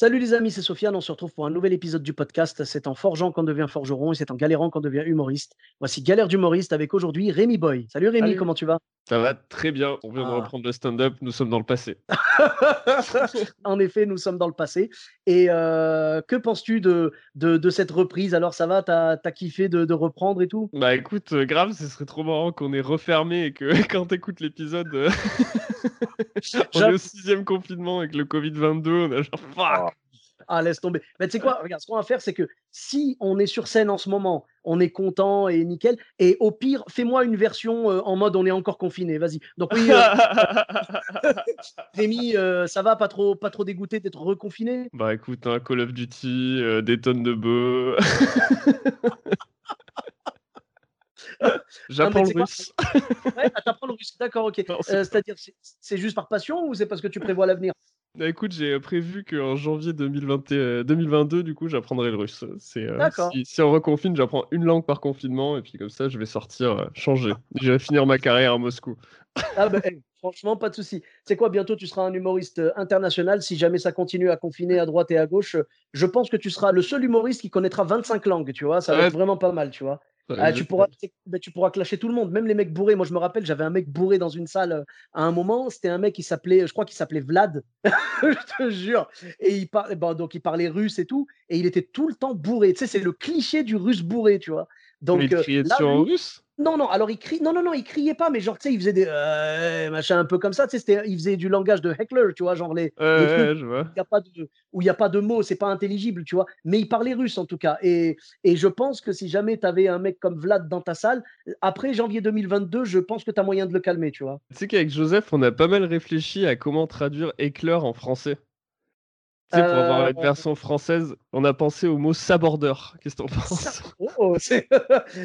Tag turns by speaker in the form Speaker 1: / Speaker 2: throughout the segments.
Speaker 1: Salut les amis, c'est Sofiane. On se retrouve pour un nouvel épisode du podcast. C'est en forgeant qu'on devient forgeron et c'est en galérant qu'on devient humoriste. Voici Galère d'humoriste avec aujourd'hui Rémi Boy. Salut Rémi,
Speaker 2: Salut.
Speaker 1: comment tu vas?
Speaker 2: Ça va très bien. On vient de
Speaker 1: Ah.
Speaker 2: reprendre le stand-up. Nous sommes dans le passé.
Speaker 1: En effet, nous sommes dans le passé. Et euh, que penses-tu de, de, de cette reprise? Alors ça va, t'as as kiffé de, de reprendre et tout?
Speaker 2: Bah écoute, euh, grave, ce serait trop marrant qu'on ait refermé et que quand t'écoutes l'épisode, euh, on est
Speaker 1: J'avoue.
Speaker 2: au sixième confinement avec le Covid-22. On a genre fuck.
Speaker 1: Ah, laisse tomber. Mais tu sais quoi Regarde, ce qu'on va faire, c'est que si on est sur scène en ce moment, on est content et nickel. Et au pire, fais-moi une version euh, en mode on est encore confiné. Vas-y. Donc oui, euh, Rémi, euh, ça va Pas trop, pas trop dégoûté d'être reconfiné?
Speaker 2: Bah écoute, hein, Call of Duty, euh, des tonnes de bœufs. J'apprends le russe.
Speaker 1: Ouais, ah, t'apprends le russe. D'accord, ok. Euh, C'est-à-dire, c'est- juste par passion ou c'est parce que tu prévois l'avenir?
Speaker 2: Bah, écoute, j'ai prévu qu'en janvier 2020 euh, 2022, du coup, j'apprendrai le russe. C'est euh, si, si on reconfine, j'apprends une langue par confinement et puis comme ça, je vais sortir euh, changer. J'irai finir ma carrière à Moscou.
Speaker 1: Ah ben, franchement, pas de souci. C'est quoi, bientôt tu seras un humoriste euh, international. Si jamais ça continue à confiner à droite et à gauche, euh, je pense que tu seras le seul humoriste qui connaîtra 25 langues, tu vois. Ça va
Speaker 2: Ouais.
Speaker 1: être vraiment pas mal, tu vois. Ah, tu, pourras, tu ben, tu pourras clasher tout le monde, même les mecs bourrés. Moi, je me rappelle, j'avais un mec bourré dans une salle euh, à un moment. C'était un mec qui s'appelait, je crois qu'il s'appelait Vlad, je te jure. Et il parlait, bon, donc il parlait russe et tout, et il était tout le temps bourré. Tu sais, c'est le cliché du russe bourré, tu vois. Donc
Speaker 2: il
Speaker 1: euh,
Speaker 2: criait
Speaker 1: là,
Speaker 2: dessus en russe
Speaker 1: non, non, alors il crie, non, non, non, il criait pas, mais genre, tu sais, il faisait des euh, machin un peu comme ça, tu sais, il faisait du langage de heckler, tu vois, genre les, trucs n'y a pas de, où il y a pas de mots, c'est pas intelligible, tu vois, mais il parlait russe en tout cas. Et, et je pense que si jamais tu avais un mec comme Vlad dans ta salle, après janvier 2022, je pense que tu as moyen de le calmer, tu vois.
Speaker 2: Tu sais qu'avec Joseph, on a pas mal réfléchi à comment traduire éclair en français. Tu sais, pour avoir
Speaker 1: Euh,
Speaker 2: une version française, on a pensé au mot sabordeur. Qu'est-ce que t'en penses
Speaker 1: Oh, c'est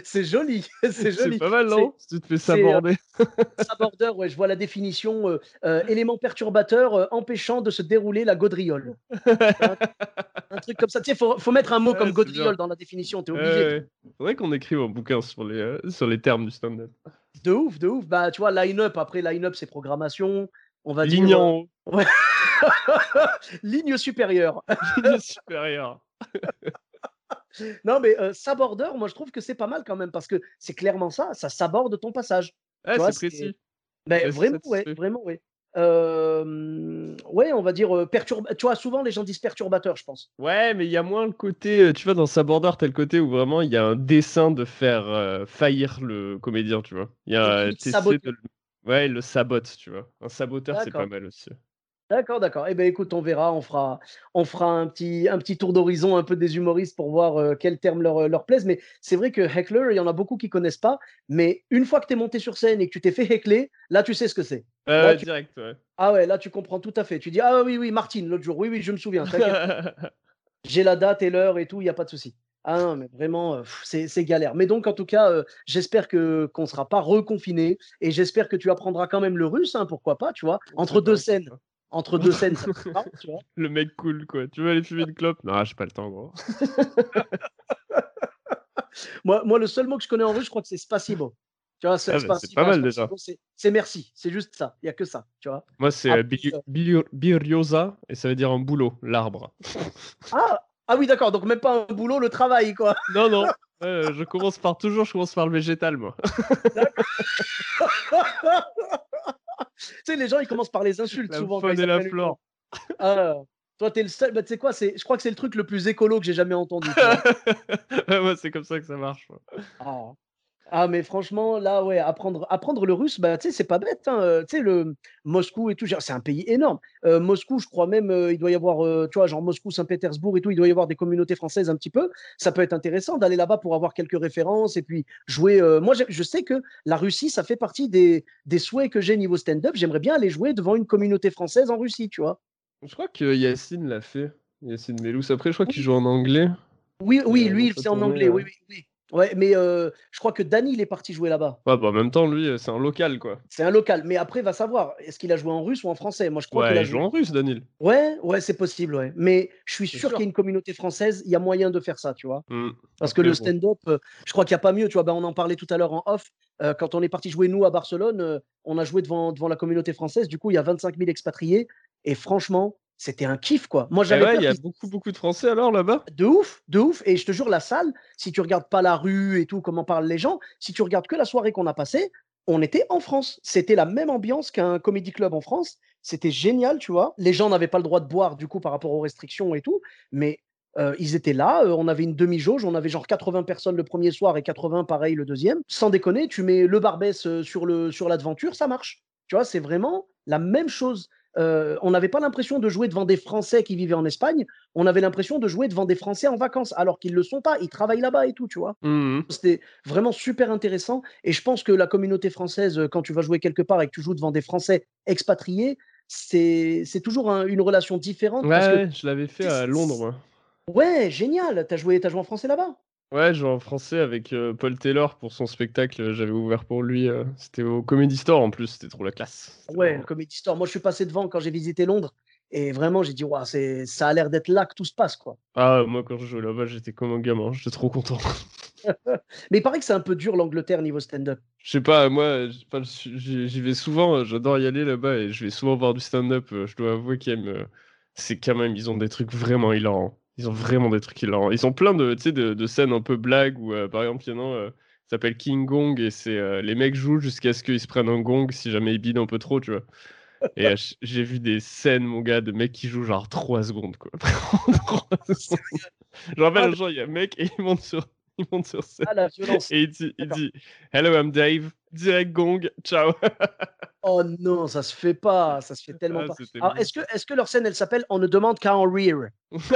Speaker 1: c'est joli, c'est joli.
Speaker 2: C'est pas mal, non Si tu te fais
Speaker 1: euh,
Speaker 2: saborder.
Speaker 1: Saborder, ouais, je vois la définition, euh, élément perturbateur empêchant de se dérouler la gaudriole. un, un truc comme ça. Tu sais, faut, faut mettre un mot
Speaker 2: Ouais,
Speaker 1: comme gaudriole dans la définition, t'es
Speaker 2: Ouais,
Speaker 1: obligé.
Speaker 2: ouais. Faudrait qu'on écrive un bouquin sur les, euh, sur les termes du stand-up.
Speaker 1: De ouf, de ouf. Bah, tu vois, line-up, après line-up, c'est programmation. On va dire.
Speaker 2: Ligne en haut,
Speaker 1: euh, ligne supérieure.
Speaker 2: ligne supérieure.
Speaker 1: non, mais euh, saborder, moi, je trouve que c'est pas mal quand même parce que c'est clairement ça, ça saborde ton passage.
Speaker 2: Ouais, c'est précis. C'est
Speaker 1: vraiment, ouais, vraiment, ouais. Euh, ouais, on va dire euh, Tu vois, souvent les gens disent perturbateur, je pense.
Speaker 2: Ouais, mais il y a moins le côté, euh, tu vois, dans Sabordeur, t'as le côté où vraiment il y a un dessin de faire euh, faillir le comédien, tu vois. Il y a, de le- Ouais, il le sabote, tu vois. Un saboteur, c'est pas mal aussi.
Speaker 1: D'accord, d'accord. Eh ben écoute, on verra, on fera, on fera un petit, un petit tour d'horizon un peu des humoristes pour voir euh, quels termes leur, euh, leur plaisent. Mais c'est vrai que heckler, il y en a beaucoup qui connaissent pas. Mais une fois que tu es monté sur scène et que tu t'es fait heckler, là tu sais ce que c'est.
Speaker 2: Ouais,
Speaker 1: Là, tu-
Speaker 2: direct, ouais.
Speaker 1: Ah ouais, là tu comprends tout à fait. Tu dis ah oui oui Martine l'autre jour, oui oui je me souviens. J'ai la date et l'heure et tout, il y a pas de souci. Ah non mais vraiment euh, c'est galère. Mais donc en tout cas, euh, j'espère que qu'on sera pas reconfiné et j'espère que tu apprendras quand même le russe, hein, pourquoi pas, tu vois, entre deux scènes. Entre deux scènes, ça te parle, tu vois.
Speaker 2: Le mec cool, quoi. Tu veux aller fumer une clope? Non, j'ai pas le temps, gros.
Speaker 1: Moi, moi, le seul mot que je connais en russe, je crois que c'est spasibo. Tu vois,
Speaker 2: Ah, bah, c'est
Speaker 1: spasibo,
Speaker 2: pas mal, déjà.
Speaker 1: c'est- merci, c'est juste ça. Il n'y a que ça, tu vois.
Speaker 2: Moi, c'est
Speaker 1: Ah,
Speaker 2: euh,
Speaker 1: plus,
Speaker 2: bi-
Speaker 1: euh,
Speaker 2: biriosa, et ça veut dire un boulot, l'arbre.
Speaker 1: Ah, ah oui, d'accord. Donc même pas un boulot, le travail, quoi.
Speaker 2: Non, non. ouais, je commence par toujours, je commence par le végétal, moi.
Speaker 1: tu sais, les gens, ils commencent par les insultes
Speaker 2: La
Speaker 1: souvent. quand
Speaker 2: faune
Speaker 1: ils
Speaker 2: et la flore.
Speaker 1: Ah, toi, t'es le seul. Bah, tu sais quoi, c'est... je crois que c'est le truc le plus écolo que j'ai jamais entendu.
Speaker 2: ouais, ouais, c'est comme ça que ça marche. moi.
Speaker 1: Ah. Mais franchement, là, ouais, apprendre, apprendre le russe, bah, tu sais, c'est pas bête. hein, euh, Tu sais, le Moscou et tout, genre, c'est un pays énorme. Euh, Moscou, je crois même, euh, il doit y avoir, tu vois, genre Moscou, Saint-Pétersbourg et tout, il doit y avoir des communautés françaises un petit peu. Ça peut être intéressant d'aller là-bas pour avoir quelques références et puis jouer. Moi, je sais que la Russie, ça fait partie des, des souhaits que j'ai niveau stand-up. J'aimerais bien aller jouer devant une communauté française en Russie, tu vois.
Speaker 2: Je crois que Yacine l'a fait. Yacine Mellous. Après, je crois qu'il joue en anglais.
Speaker 1: Oui, oui, lui,
Speaker 2: sa
Speaker 1: c'est en anglais, oui, oui. Ouais, mais euh, je crois que Danny, il est parti jouer là-bas.
Speaker 2: Ouais, bah, en même temps, lui, euh, c'est un local, quoi.
Speaker 1: C'est un local. Mais après, va savoir, est-ce qu'il a joué en russe ou en français? Moi, je crois qu'il a
Speaker 2: il joue
Speaker 1: joué.
Speaker 2: en russe, Daniel.
Speaker 1: Ouais, ouais, c'est possible, ouais. Mais je suis sûr
Speaker 2: sûr.
Speaker 1: qu'il y a une communauté française, il y a moyen de faire ça, tu vois.
Speaker 2: Hmm.
Speaker 1: Parce que le
Speaker 2: bon.
Speaker 1: stand-up, euh, je crois qu'il n'y a pas mieux, tu vois. Ben, on en parlait tout à l'heure en off. euh, quand on est parti jouer, nous, à Barcelone, on a joué devant, devant la communauté française. Du coup, il y a 25 000 expatriés. Et franchement, c'était un kiff, quoi. Moi,
Speaker 2: Eh
Speaker 1: j'avais
Speaker 2: ouais, il y a beaucoup, beaucoup de Français alors là-bas?
Speaker 1: de ouf, de ouf. Et je te jure, la salle, si tu regardes pas la rue et tout, comment parlent les gens, si tu regardes que la soirée qu'on a passée, on était en France. C'était la même ambiance qu'un comédie club en France. C'était génial, tu vois. Les gens n'avaient pas le droit de boire, du coup, par rapport aux restrictions et tout. Mais euh, ils étaient là. euh, on avait une demi-jauge. On avait genre 80 personnes le premier soir et 80 pareil le deuxième. Sans déconner, tu mets le Barbès euh, sur le sur l'aventure, ça marche. Tu vois, c'est vraiment la même chose. Euh, on n'avait pas l'impression de jouer devant des Français qui vivaient en Espagne on avait l'impression de jouer devant des Français en vacances, alors qu'ils ne le sont pas, ils travaillent là-bas et tout, tu vois.
Speaker 2: Mhm.
Speaker 1: C'était vraiment super intéressant. Et je pense que la communauté française, quand tu vas jouer quelque part et que tu joues devant des Français expatriés, c'est toujours un- une relation différente.
Speaker 2: Ouais,
Speaker 1: parce que,
Speaker 2: je l'avais fait à Londres, moi.
Speaker 1: ouais, génial, t'as joué, t'as joué en français là-bas
Speaker 2: Ouais, je joue en français avec euh, Paul Taylor pour son spectacle. euh, J'avais ouvert pour lui. euh, C'était au Comedy Store en plus. C'était trop la classe. C'était
Speaker 1: Ouais,
Speaker 2: vraiment-
Speaker 1: le Comedy Store. Moi, je suis passé devant quand j'ai visité Londres. Et vraiment, j'ai dit, Ouah, c'est- ça a l'air d'être là que tout se passe, quoi.
Speaker 2: Ah, moi, quand je jouais là-bas, j'étais comme un gamin. J'étais trop content.
Speaker 1: Mais il paraît que c'est un peu dur l'Angleterre niveau stand-up.
Speaker 2: Je sais pas, moi, j- enfin, j'y j'y vais souvent. euh, J'adore y aller là-bas et je vais souvent voir du stand-up. euh, Je dois avouer qu'il y a une- c'est quand même, ils ont des trucs vraiment hilarants. Ils ont vraiment des trucs hilarants. Ils ont plein de, de, de scènes un peu blagues où, euh, par exemple, il y en a un, euh, s'appelle King Gong et c'est euh, les mecs jouent jusqu'à ce qu'ils se prennent un gong si jamais ils bident un peu trop, tu vois. Et euh, j'ai vu des scènes, mon gars, de mecs qui jouent genre 3 secondes, quoi. Trois secondes. Je rappelle,
Speaker 1: Ah,
Speaker 2: un jour, il y a un mec et il monte sur, il monte sur scène
Speaker 1: Ah, la violence.
Speaker 2: et il dit, il dit Hello, I'm Dave. Direct gong, ciao.
Speaker 1: Oh non, ça se fait pas, ça se fait tellement
Speaker 2: Ah,
Speaker 1: pas. est-ce que, est-ce que leur scène, elle s'appelle On ne demande qu'à en rire?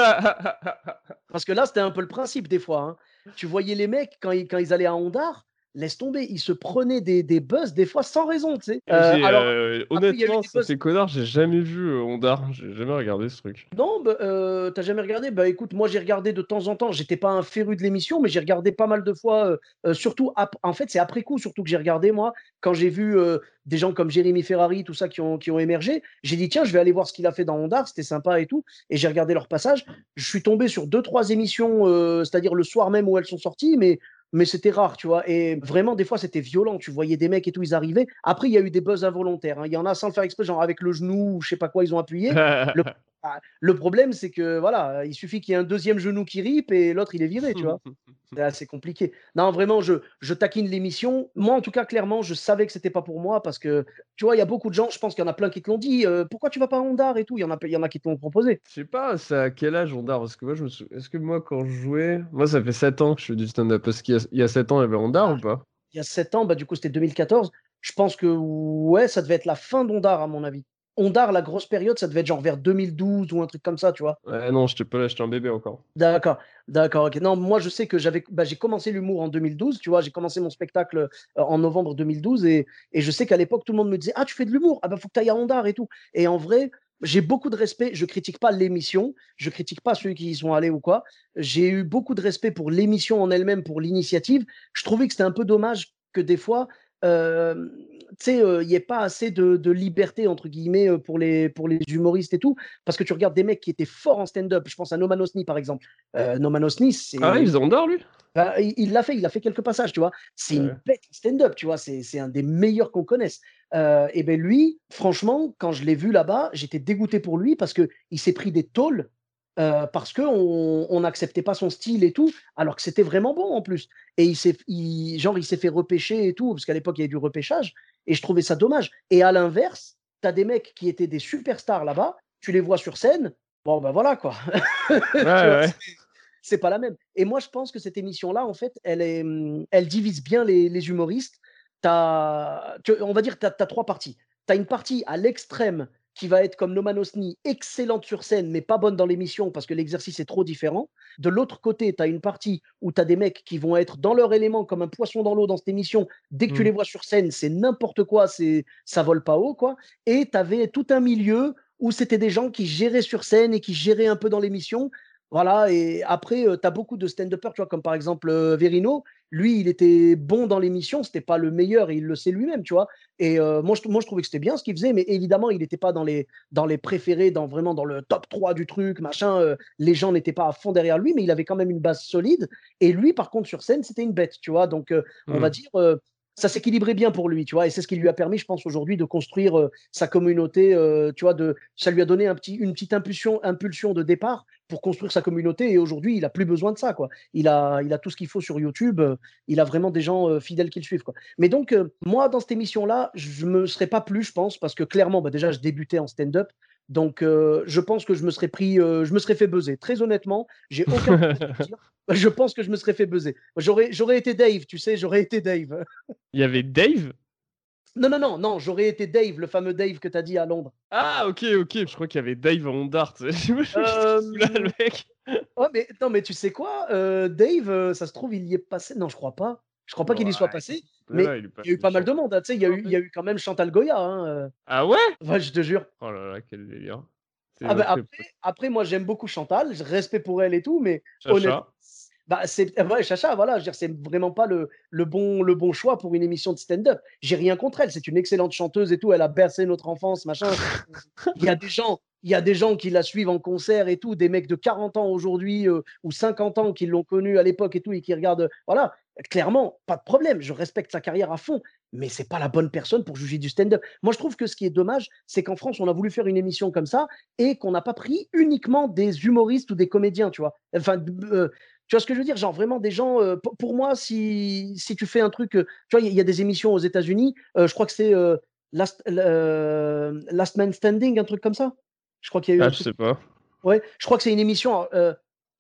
Speaker 1: Parce que là, c'était un peu le principe des fois. hein. Tu voyais les mecs, quand ils, quand ils allaient à Ondar, laisse tomber, ils se prenaient des, des buzz des fois sans raison, tu sais. Euh,
Speaker 2: J'ai,
Speaker 1: alors,
Speaker 2: euh,
Speaker 1: il
Speaker 2: honnêtement, ces connards, j'ai jamais vu euh, Ondar. J'ai jamais regardé ce truc.
Speaker 1: non, bah, euh, t'as jamais regardé? Bah écoute, moi j'ai regardé de temps en temps, j'étais pas un féru de l'émission, mais j'ai regardé pas mal de fois, euh, euh, surtout, en fait, c'est après coup surtout que j'ai regardé, moi, quand j'ai vu euh, des gens comme Jérémy Ferrari, tout ça, qui ont, qui ont émergé, j'ai dit, tiens, je vais aller voir ce qu'il a fait dans Ondar, c'était sympa et tout, et j'ai regardé leur passage. Je suis tombé sur deux, trois émissions, euh, c'est-à-dire le soir même où elles sont sorties, mais mais c'était rare, tu vois. Et vraiment, des fois, c'était violent. Tu voyais des mecs et tout, ils arrivaient. Après, il y a eu des buzz involontaires. hein. Il y en a sans le faire exprès, genre avec le genou ou je sais pas quoi, ils ont appuyé. Ah, Le problème, c'est que voilà, il suffit qu'il y ait un deuxième genou qui ripe et l'autre, il est viré, tu vois. C'est assez compliqué. Non, vraiment, je, je taquine l'émission. Moi, en tout cas, clairement, je savais que c'était pas pour moi parce que, tu vois, il y a beaucoup de gens, je pense qu'il y en a plein qui te l'ont dit. euh, pourquoi tu vas pas à Ondar? et tout Il y en a, il y en a qui te l'ont proposé.
Speaker 2: Je sais pas, c'est à quel âge Ondar? Parce que moi, je me sou- Est-ce que moi, quand je jouais. Moi, ça fait 7 ans que je fais du stand-up. Parce qu'il y a, y a 7 ans, il y avait Ondar ou pas?
Speaker 1: Il y a 7 ans, bah, du coup, c'était 2014. Je pense que, ouais, ça devait être la fin d'Ondar, à mon avis. Ondar, la grosse période, ça devait être genre vers 2012 ou un truc comme ça, tu vois.
Speaker 2: Ouais, non, j'étais pas là, j'étais un bébé encore.
Speaker 1: D'accord, d'accord, ok. Non, moi je sais que j'avais, bah, j'ai commencé l'humour en 2012, tu vois, j'ai commencé mon spectacle euh, en novembre 2012 et, et je sais qu'à l'époque tout le monde me disait ah tu fais de l'humour, ah bah faut que tu ailles à Ondar et tout. Et en vrai, j'ai beaucoup de respect. Je critique pas l'émission, je critique pas ceux qui y sont allés ou quoi. J'ai eu beaucoup de respect pour l'émission en elle-même, pour l'initiative. Je trouvais que c'était un peu dommage que des fois euh, tu sais, il n'y ait pas assez de, de liberté, entre guillemets, pour les, pour les humoristes et tout. Parce que tu regardes des mecs qui étaient forts en stand-up. Je pense à Noman Osni, par exemple. Euh, Noman Osni, c'est.
Speaker 2: Ah ouais, il faisait Ondar, lui?
Speaker 1: Ben, il il l'a fait, il a fait quelques passages, tu vois. C'est une
Speaker 2: Ouais.
Speaker 1: bête en stand-up, tu vois. C'est c'est un des meilleurs qu'on connaisse. Euh, et ben lui, franchement, quand je l'ai vu là-bas, j'étais dégoûté pour lui parce que il s'est pris des tôles euh, parce que on on n'acceptait pas son style et tout, alors que c'était vraiment bon en plus. Et il s'est, genre, il s'est fait repêcher et tout, parce qu'à l'époque il y avait du repêchage. Et je trouvais ça dommage. Et à l'inverse, tu as des mecs qui étaient des superstars là-bas, tu les vois sur scène, bon ben voilà quoi. Tu
Speaker 2: Ouais,
Speaker 1: c'est- pas la même. Et moi, je pense que cette émission-là, en fait, elle, est, elle divise bien les, les humoristes. As, on va dire que tu as, trois parties. Tu as une partie à l'extrême qui va être comme Noman Osni, excellente sur scène, mais pas bonne dans l'émission parce que l'exercice est trop différent. De l'autre côté, tu as une partie où tu as des mecs qui vont être dans leur élément comme un poisson dans l'eau dans cette émission. Dès que tu mmh. les vois sur scène, c'est n'importe quoi, c'est ça vole pas haut. quoi. Et tu avais tout un milieu où c'était des gens qui géraient sur scène et qui géraient un peu dans l'émission. Voilà, et après, tu as beaucoup de stand-uppers, tu vois, comme par exemple Verino. Lui, il était bon dans l'émission, c'était pas le meilleur, et il le sait lui-même, tu vois. Et moi, je, moi, je trouvais que c'était bien ce qu'il faisait, mais évidemment, il n'était pas dans les, dans les préférés, dans vraiment dans le top 3 du truc, machin. les gens n'étaient pas à fond derrière lui, mais il avait quand même une base solide. Et lui, par contre, sur scène, c'était une bête, tu vois. Donc, on va mmh. dire, ça s'équilibrait bien pour lui, tu vois, et c'est ce qui lui a permis, je pense, aujourd'hui de construire euh, sa communauté, euh, tu vois, de, ça lui a donné un petit, une petite impulsion, impulsion de départ pour construire sa communauté, et aujourd'hui, il a plus besoin de ça, quoi. Il a, il a tout ce qu'il faut sur YouTube, euh, il a vraiment des gens fidèles qui le suivent, quoi. Mais donc, moi, dans cette émission-là, je me serais pas plus, je pense, parce que clairement, bah, déjà, je débutais en stand-up, donc, je pense que je me serais pris, je me serais fait buzzer. Très honnêtement, j'ai aucun. Je pense que je me serais fait buzzer. J'aurais, j'aurais été Dave, tu sais, j'aurais été Dave.
Speaker 2: Il y avait Dave?
Speaker 1: Non, non, non, non, j'aurais été Dave, le fameux Dave que tu as dit à Londres.
Speaker 2: Ah, ok, ok. Je crois qu'il y avait Dave en Ondart. le
Speaker 1: mec. Oh, mais non, mais tu sais quoi, Dave, ça se trouve, il y est passé. Non, je crois pas. Je crois pas qu'il y soit passé, mais il, y a eu pas mal de monde. Hein, il, y a eu, il y a eu quand même Chantal Goya. Hein, euh.
Speaker 2: Ah ouais?
Speaker 1: Je te jure.
Speaker 2: Oh là là, quel délire.
Speaker 1: Ah bah, après, moi, j'aime beaucoup Chantal, je respect pour elle et tout, mais honnêtement, bah, c'est ouais, Chacha, voilà, je veux c'est vraiment pas le, le, bon, le bon choix pour une émission de stand-up. J'ai rien contre elle, c'est une excellente chanteuse et tout, elle a bercé notre enfance, machin. il y a des gens, il y a des gens qui la suivent en concert et tout, des mecs de 40 ans aujourd'hui euh, ou 50 ans qui l'ont connue à l'époque et tout et qui regardent. Voilà, clairement, pas de problème, je respecte sa carrière à fond, mais c'est pas la bonne personne pour juger du stand-up. Moi, je trouve que ce qui est dommage, c'est qu'en France, on a voulu faire une émission comme ça et qu'on n'a pas pris uniquement des humoristes ou des comédiens, tu vois. Enfin, euh, tu vois ce que je veux dire? Genre vraiment des gens. Euh, pour, moi, si, si tu fais un truc, euh, tu vois, il y, a des émissions aux États-Unis. je crois que c'est Last, Last Man Standing, un truc comme ça. Je crois qu'il y a eu.
Speaker 2: Ah, je sais pas.
Speaker 1: Ouais, je crois que c'est une émission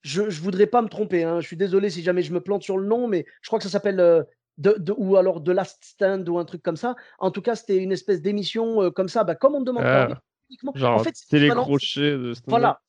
Speaker 1: je ne voudrais pas me tromper. Hein. Je suis désolé si jamais je me plante sur le nom, mais je crois que ça s'appelle euh, de, ou alors The Last Stand ou un truc comme ça. En tout cas, c'était une espèce d'émission euh, comme ça, bah, comme on me demande
Speaker 2: ah, Genre en fait, télécrochet de
Speaker 1: Voilà,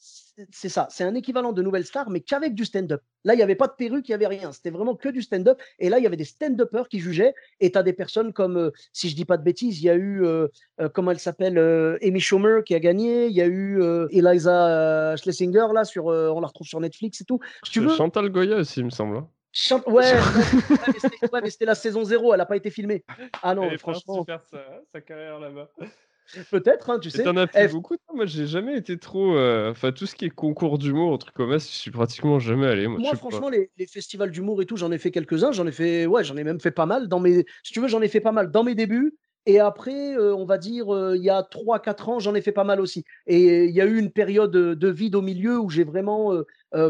Speaker 1: c'est ça. C'est un équivalent de Nouvelle Star, mais qu'avec du stand-up. Là, il n'y avait pas de perruque, il n'y avait rien. C'était vraiment que du stand-up. Et là, il y avait des stand-uppers qui jugeaient. Et tu as des personnes comme, euh, si je dis pas de bêtises, il y a eu, euh, euh, comment elle s'appelle, Amy Schumer qui a gagné. Il y a eu Eliza Schlesinger, là, sur, on la retrouve sur Netflix et tout.
Speaker 2: tu veux. Chantal Goya aussi, il me semble. Hein.
Speaker 1: Ouais, mais c'était la saison 0, elle n'a pas été filmée. Ah non, franchement.
Speaker 2: faire sa, sa carrière là-bas.
Speaker 1: Peut-être, hein, tu sais.
Speaker 2: T'en as fait beaucoup, moi j'ai jamais été trop. Euh, enfin, tout ce qui est concours d'humour, truc comme ça, je suis pratiquement jamais allé. Moi,
Speaker 1: moi franchement, les, les, festivals d'humour et tout, j'en ai fait quelques-uns. J'en ai fait, ouais, j'en ai même fait pas mal. Dans mes, si tu veux, j'en ai fait pas mal dans mes débuts. Et après, euh, on va dire, euh, il y a 3-4 ans, j'en ai fait pas mal aussi. Et il y a eu une période de vide au milieu où j'ai vraiment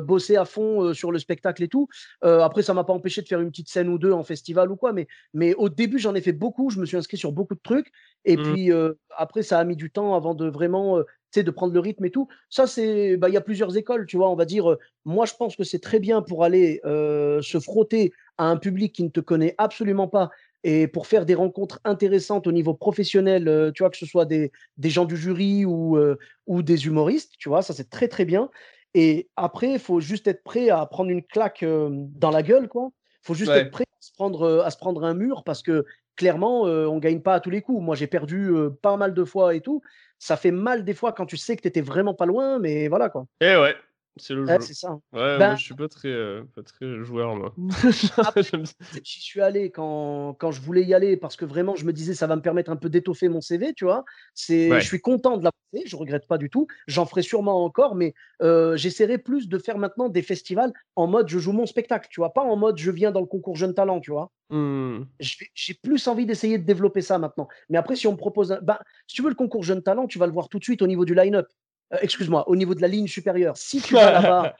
Speaker 1: bossé à fond sur le spectacle et tout. après, ça m'a pas empêché de faire une petite scène ou deux en festival ou quoi. Mais, mais au début, j'en ai fait beaucoup. Je me suis inscrit sur beaucoup de trucs. Et mmh. puis après, ça a mis du temps avant de vraiment de prendre le rythme et tout. Ça, c'est, bah, il y a plusieurs écoles, tu vois. On va dire, moi, je pense que c'est très bien pour aller se frotter à un public qui ne te connaît absolument pas et pour faire des rencontres intéressantes au niveau professionnel, euh, tu vois, que ce soit des, des gens du jury ou, euh, ou des humoristes, tu vois, ça c'est très très bien. Et après, il faut juste être prêt à prendre une claque euh, dans la gueule, quoi. Il faut juste être prêt à se, prendre, à se prendre un mur parce que clairement, on ne gagne pas à tous les coups. Moi, j'ai perdu pas mal de fois et tout. Ça fait mal des fois quand tu sais que tu étais vraiment pas loin, mais voilà quoi.
Speaker 2: Et eh ouais, c'est le jeu.
Speaker 1: c'est ça.
Speaker 2: Ouais, moi, ben je suis pas très, euh, pas très joueur, moi.
Speaker 1: j'y suis allé quand, quand je voulais y aller parce que vraiment, je me disais, ça va me permettre un peu d'étoffer mon CV, tu vois. C'est, Je suis content de la passer, je regrette pas du tout. J'en ferai sûrement encore, mais euh, j'essaierai plus de faire maintenant des festivals en mode je joue mon spectacle, tu vois, pas en mode je viens dans le concours Jeune Talent, tu vois.
Speaker 2: Mmh.
Speaker 1: J'ai plus envie d'essayer de développer ça maintenant. Mais après, si on me propose, ben, si tu veux le concours Jeune Talent, tu vas le voir tout de suite au niveau du line-up. Euh, excuse-moi, au niveau de la ligne supérieure, si tu vas là-bas,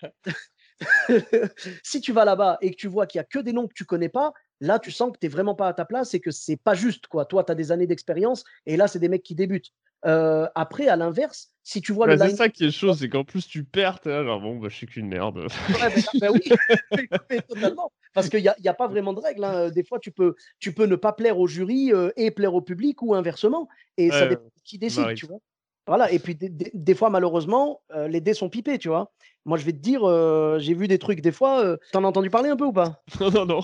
Speaker 1: si tu vas là-bas et que tu vois qu'il n'y a que des noms que tu connais pas, là, tu sens que tu n'es vraiment pas à ta place et que c'est pas juste. quoi. Toi, tu as des années d'expérience et là, c'est des mecs qui débutent. Euh, après, à l'inverse, si tu vois
Speaker 2: Bah,
Speaker 1: le
Speaker 2: c'est
Speaker 1: line
Speaker 2: ça qui est chaud, c'est qu'en plus tu perds, t'es genre bon, bah, je suis qu'une merde.
Speaker 1: Ouais, ben oui, totalement. Parce qu'il n'y a, y a pas vraiment de règle. hein. Des fois, tu peux, tu peux ne pas plaire au jury euh, et plaire au public ou inversement. Et ça dépend de qui décide, tu vois. Voilà. Et puis, des, fois, malheureusement, euh, les dés sont pipés, tu vois. Moi, je vais te dire, euh, j'ai vu des trucs des fois. euh, T'en as entendu parler un peu ou pas?
Speaker 2: Non, non, non.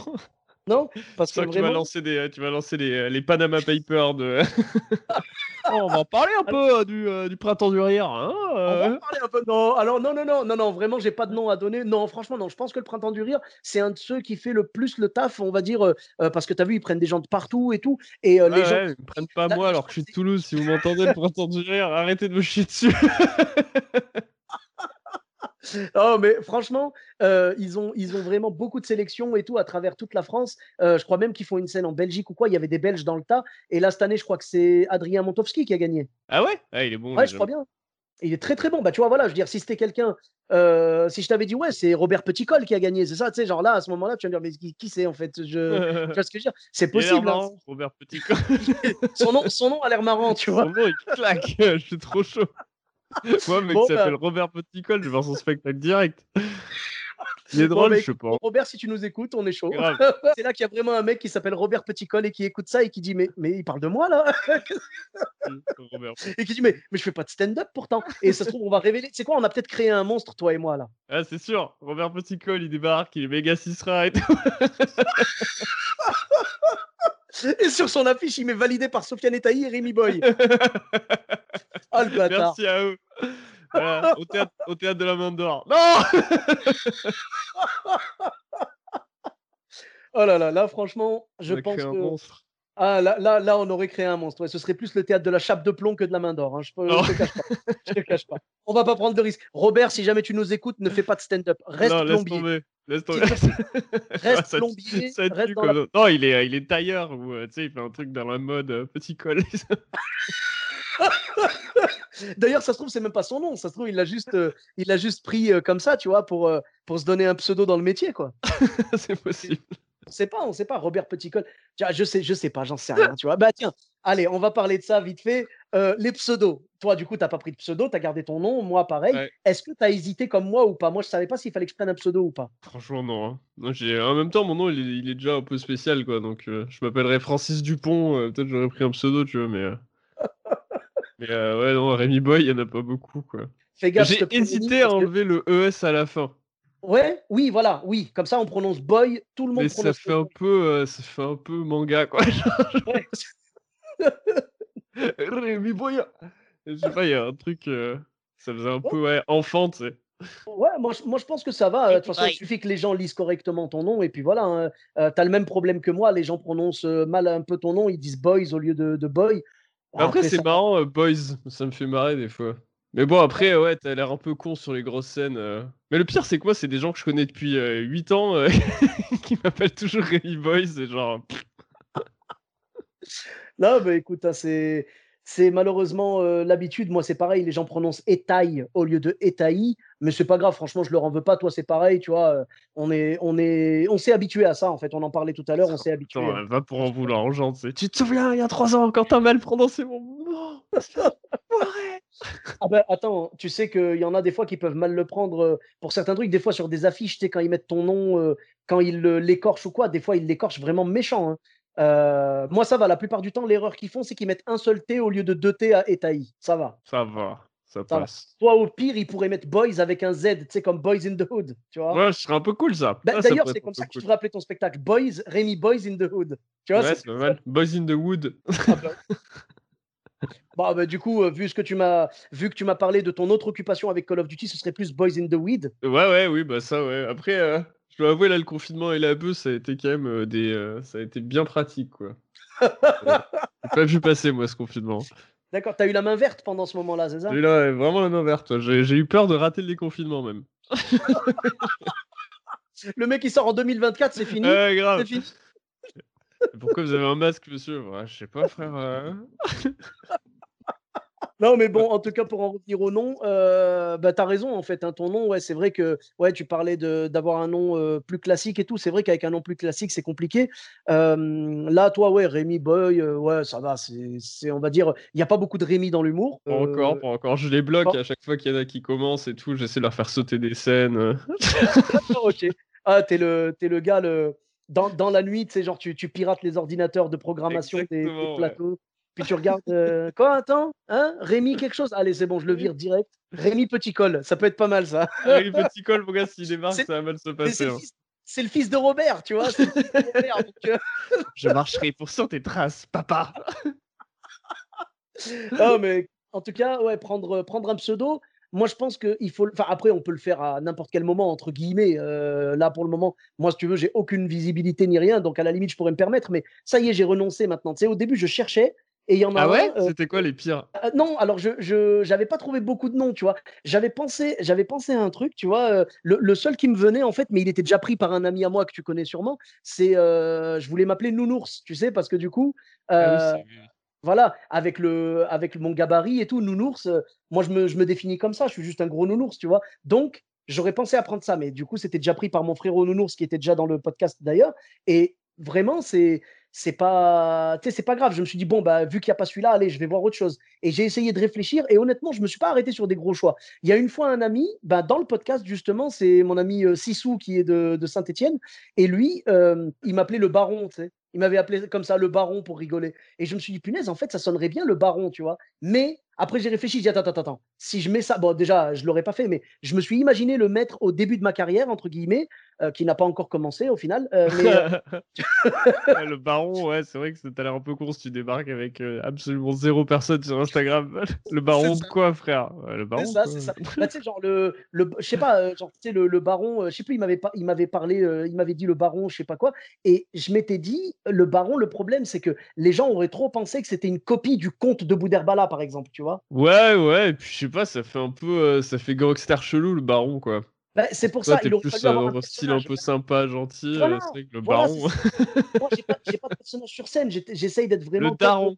Speaker 1: Non Parce que
Speaker 2: tu vas lancer des, tu vas lancer les, les Panama Papers de. Oh, on va en parler un peu euh, du, euh, du printemps du rire. Hein,
Speaker 1: On va
Speaker 2: euh.
Speaker 1: en parler un peu. Non, alors non, non, non, non, non, vraiment, j'ai pas de nom à donner. Non, franchement, non. Je pense que le Printemps du Rire, c'est un de ceux qui fait le plus le taf, on va dire, euh, euh, parce que tu as vu, ils prennent des gens de partout et tout. Et euh,
Speaker 2: Ouais,
Speaker 1: les gens.
Speaker 2: ouais, ils me prennent pas
Speaker 1: Là,
Speaker 2: moi alors que je suis de Toulouse. Si vous m'entendez, le printemps du rire, arrêtez de me chier dessus.
Speaker 1: Oh, mais franchement, euh, ils, ont, ils ont vraiment beaucoup de sélections et tout à travers toute la France. Euh, je crois même qu'ils font une scène en Belgique ou quoi. Il y avait des Belges dans le tas. Et là, cette année, je crois que c'est Adrien Montowski qui a gagné.
Speaker 2: ah ouais? Ah, il est bon.
Speaker 1: Ouais, je crois bien. Il est très très bon. Bah, tu vois, voilà, je veux dire, si c'était quelqu'un, euh, si je t'avais dit, ouais, c'est Robert Petitcol qui a gagné, c'est ça, tu sais, genre là, à ce moment-là, tu vas me dire, mais qui, qui c'est en fait? Je... Tu vois ce que je veux dire? C'est possible. hein.
Speaker 2: Robert Petit. Son
Speaker 1: Son, nom, son nom a l'air marrant, tu vois.
Speaker 2: nom, il claque. Je suis trop chaud. Moi, mec,
Speaker 1: Bon,
Speaker 2: qui s'appelle
Speaker 1: bah.
Speaker 2: Robert Petit-Col, je vais voir son spectacle direct. Il est
Speaker 1: Bon,
Speaker 2: drôle,
Speaker 1: bah,
Speaker 2: je sais pas.
Speaker 1: Robert, si tu nous écoutes, on est chaud. C'est là qu'il y a vraiment un mec qui s'appelle Robert Petitcol et qui écoute ça et qui dit, mais, mais il parle de moi là. Et qui dit, mais, mais je fais pas de stand-up pourtant. Et ça se trouve, on va révéler. C'est quoi On a peut-être créé un monstre, toi et moi là.
Speaker 2: Ah, c'est sûr. Robert Petit-Col, il débarque, il est méga cisra et tout.
Speaker 1: Et sur son affiche, il met validé par Sofiane Etaï et Rémi Boy. Ah le bâtard.
Speaker 2: Merci à eux. Voilà, au, théâtre, au théâtre de la main d'or. Non
Speaker 1: Oh là là, là franchement, je pense que
Speaker 2: monstre.
Speaker 1: Ah là, là là on aurait créé un monstre. Ouais, ce serait plus le théâtre de la chape de plomb que de la main d'or. hein. Je, je te cache pas. Je te cache pas. On va pas prendre de risque. Robert, si jamais tu nous écoutes, ne fais pas de stand-up. Reste
Speaker 2: non, laisse
Speaker 1: plombier.
Speaker 2: tomber. Laisse tomber.
Speaker 1: Reste
Speaker 2: Ça-
Speaker 1: plombier.
Speaker 2: ça
Speaker 1: reste
Speaker 2: tue,
Speaker 1: dans
Speaker 2: quoi.
Speaker 1: la-
Speaker 2: Non, il est, il est tailleur ou euh, tu sais, il fait un truc dans la mode euh, petit col.
Speaker 1: D'ailleurs, ça se trouve, c'est même pas son nom. Ça se trouve, il l'a juste, euh, il juste pris comme ça, tu vois, pour, pour se donner un pseudo dans le métier, quoi.
Speaker 2: c'est possible.
Speaker 1: On sait pas, on sait pas. Robert Petitcol. Je sais, je sais pas, j'en sais rien, tu vois. Bah tiens, allez, on va parler de ça vite fait. Euh, les pseudos. Toi, du coup, t'as pas pris de pseudo, t'as gardé ton nom. Moi, pareil.
Speaker 2: Ouais.
Speaker 1: Est-ce que t'as hésité comme moi ou pas? Moi, je savais pas s'il fallait que je prenne un pseudo ou pas.
Speaker 2: Franchement, non. hein. Non. En même temps, mon nom, il est, il est déjà un peu spécial, quoi. Donc, euh, je m'appellerais Francis Dupont. euh, peut-être j'aurais pris un pseudo, tu vois, mais. mais ouais, non, Rémi Boy, il y en a pas beaucoup, quoi. J'ai hésité à
Speaker 1: que-
Speaker 2: enlever le ES à la fin.
Speaker 1: Ouais, oui, voilà, oui. Comme ça, on prononce boy. Tout le monde
Speaker 2: Mais ça
Speaker 1: prononce.
Speaker 2: fait un peu, euh, ça fait un peu manga, quoi.
Speaker 1: Ouais.
Speaker 2: Rémi Boy. Je sais pas, il y a un truc. euh, Ça faisait un peu, ouais, enfant, tu sais.
Speaker 1: Ouais, moi, je- moi je pense que ça va. De toute façon, il suffit que les gens lisent correctement ton nom et puis voilà. hein. Euh, T'as le même problème que moi. Les gens prononcent euh, mal un peu ton nom. Ils disent boys au lieu de, de boy.
Speaker 2: Après, c'est
Speaker 1: ça-
Speaker 2: marrant, euh, Boys, ça me fait marrer des fois. Mais bon, après, ouais, t'as l'air un peu con sur les grosses scènes. euh. Mais le pire, c'est quoi? C'est des gens que je connais depuis 8 ans euh, qui m'appellent toujours Rémi Boys. C'est genre.
Speaker 1: Non, bah écoute, hein, c'est c'est malheureusement euh, l'habitude. Moi, c'est pareil. Les gens prononcent étaille au lieu de étaï, mais c'est pas grave. Franchement, je leur en veux pas. Toi, c'est pareil. Tu vois, euh, on est on est on s'est habitué à ça. En fait, on en parlait tout à l'heure. On s'est habitué.
Speaker 2: Attends, va pour en vouloir aux gens, tu sais. Tu te souviens, il y a 3 ans, quand t'as mal prononcé mon nom.
Speaker 1: Ah bah, attends, tu sais qu'il y en a des fois qui peuvent mal le prendre euh, pour certains trucs. Des fois, sur des affiches, tu sais, quand ils mettent ton nom, quand ils l'écorchent ou quoi, des fois, ils l'écorchent vraiment méchant. hein. Euh, moi, ça va. La plupart du temps, l'erreur qu'ils font, c'est qu'ils mettent un seul T au lieu de deux T à étaï. Ça va.
Speaker 2: Ça va, ça passe.
Speaker 1: Soit au pire, ils pourraient mettre boys avec un Z, tu sais, comme Boys in the Hood. Tu vois
Speaker 2: Ouais, ce serait un peu cool ça.
Speaker 1: Bah,
Speaker 2: Ah, ça
Speaker 1: D'ailleurs, c'est comme ça que tu devrais appeler ton spectacle. Boys, Rémi Boys in the Hood. Tu vois
Speaker 2: Ouais,
Speaker 1: c'est-
Speaker 2: pas mal. Boys in the Wood.
Speaker 1: Bon, bah, du coup, euh, vu, ce que tu m'as, vu que tu m'as parlé de ton autre occupation avec Call of Duty, ce serait plus Boys in the Weed.
Speaker 2: Ouais, ouais, oui, bah ça, ouais. Après, euh, je dois avouer, là, le confinement et la bœuf, ça a été quand même euh, des. euh, ça a été bien pratique, quoi. J'ai pas vu passer, moi, ce confinement.
Speaker 1: D'accord, t'as eu la main verte pendant ce moment-là, c'est ça?
Speaker 2: J'ai eu vraiment la main verte. toi. J'ai j'ai eu peur de rater le déconfinement, même.
Speaker 1: Le mec, il sort en 2024, c'est fini?
Speaker 2: Ouais, grave.
Speaker 1: C'est fini?
Speaker 2: Pourquoi vous avez un masque, monsieur? Ouais, Je sais pas, frère. euh.
Speaker 1: Non, mais bon, en tout cas, pour en revenir au nom, euh, bah, tu as raison, en fait. hein, ton nom, ouais, c'est vrai que ouais, tu parlais d'avoir un nom euh, plus classique et tout. C'est vrai qu'avec un nom plus classique, c'est compliqué. Euh, là, toi, ouais, Rémi Boy, ouais, ça va. C'est, on va dire, il n'y a pas beaucoup de Rémi dans l'humour.
Speaker 2: Pas encore, pas encore. Je les bloque
Speaker 1: pas-
Speaker 2: à chaque fois qu'il y en a qui commencent et tout. J'essaie de leur faire sauter des scènes.
Speaker 1: ok. Ah, t'es le, gars, le... Dans, dans la nuit, tu sais, genre, tu, tu pirates les ordinateurs de programmation des-
Speaker 2: ouais.
Speaker 1: Puis tu regardes. euh, Quoi, attends Hein Rémi, quelque chose? Allez, c'est bon, je le vire direct. Rémi Petit Col, ça peut être pas mal, ça.
Speaker 2: Les petits cols, mon gars, s'il démarre,
Speaker 1: C'est-
Speaker 2: ça va mal se passer.
Speaker 1: c'est le,
Speaker 2: hein.
Speaker 1: fils- c'est le fils de Robert, tu vois. c'est le fils de Robert, donc, euh,
Speaker 2: Je marcherai pour sur tes traces, papa.
Speaker 1: Non, mais en tout cas, ouais, prendre, prendre un pseudo, moi je pense qu'il faut. le- Enfin, après, on peut le faire à n'importe quel moment, entre guillemets. Euh, là, pour le moment, moi, si tu veux, j'ai aucune visibilité ni rien, donc à la limite, je pourrais me permettre, mais ça y est, j'ai renoncé maintenant. Tu sais, au début, je cherchais. Et il y en a
Speaker 2: Ah ouais?
Speaker 1: euh,
Speaker 2: C'était quoi les pires?
Speaker 1: Euh, non, alors je je j'avais pas trouvé beaucoup de noms, tu vois. J'avais pensé j'avais pensé à un truc, tu vois. euh, le, le seul qui me venait en fait, mais il était déjà pris par un ami à moi que tu connais sûrement. C'est euh, je voulais m'appeler Nounours, tu sais, parce que du coup,
Speaker 2: Ah oui,
Speaker 1: voilà, avec le avec mon gabarit et tout, Nounours, moi je me je me définis comme ça. Je suis juste un gros Nounours, tu vois. Donc j'aurais pensé à prendre ça, mais du coup c'était déjà pris par mon frérot Nounours qui était déjà dans le podcast d'ailleurs. Et vraiment c'est c'est pas c'est pas grave. Je me suis dit bon bah vu qu'il n'y a pas celui-là, allez je vais voir autre chose. Et j'ai essayé de réfléchir et honnêtement, je me suis pas arrêté sur des gros choix. Il y a une fois un ami, ben, dans le podcast justement, c'est mon ami euh, Sissou qui est de, de Saint-Étienne et lui, euh, il m'appelait le baron, tu sais. Il m'avait appelé comme ça le baron pour rigoler. Et je me suis dit punaise, en fait, ça sonnerait bien le baron, tu vois. Mais après j'ai réfléchi, j'ai dit attends attends attends. Si je mets ça, bon déjà je l'aurais pas fait, mais je me suis imaginé le mettre au début de ma carrière entre guillemets, euh, qui n'a pas encore commencé au final. euh, mais euh,
Speaker 2: le baron, ouais, c'est vrai que t'as l'air un peu con si tu débarques avec euh, absolument zéro personne sur Instagram. Le baron de quoi, frère? Ouais, Le baron.
Speaker 1: C'est ça, c'est ça. Bah, tu sais, genre, le, le, je sais pas, genre, tu sais, le, le baron, je sais plus, il m'avait pas, il m'avait parlé, euh, il m'avait dit le baron, je sais pas quoi. Et je m'étais dit, le baron, le problème, c'est que les gens auraient trop pensé que c'était une copie du conte de Boudherbala, par exemple, tu vois.
Speaker 2: Ouais, ouais, et puis je sais pas, ça fait un peu. euh, ça fait gangster chelou, le baron, quoi.
Speaker 1: Bah, c'est pour
Speaker 2: Toi,
Speaker 1: ça,
Speaker 2: t'es plus
Speaker 1: fallu
Speaker 2: euh,
Speaker 1: un
Speaker 2: style un peu sympa, gentil. euh,
Speaker 1: Voilà,
Speaker 2: c'est vrai que le
Speaker 1: Voilà,
Speaker 2: baron.
Speaker 1: Moi, j'ai pas, pas de personnage sur scène, j'essaye d'être vraiment.
Speaker 2: Le daron.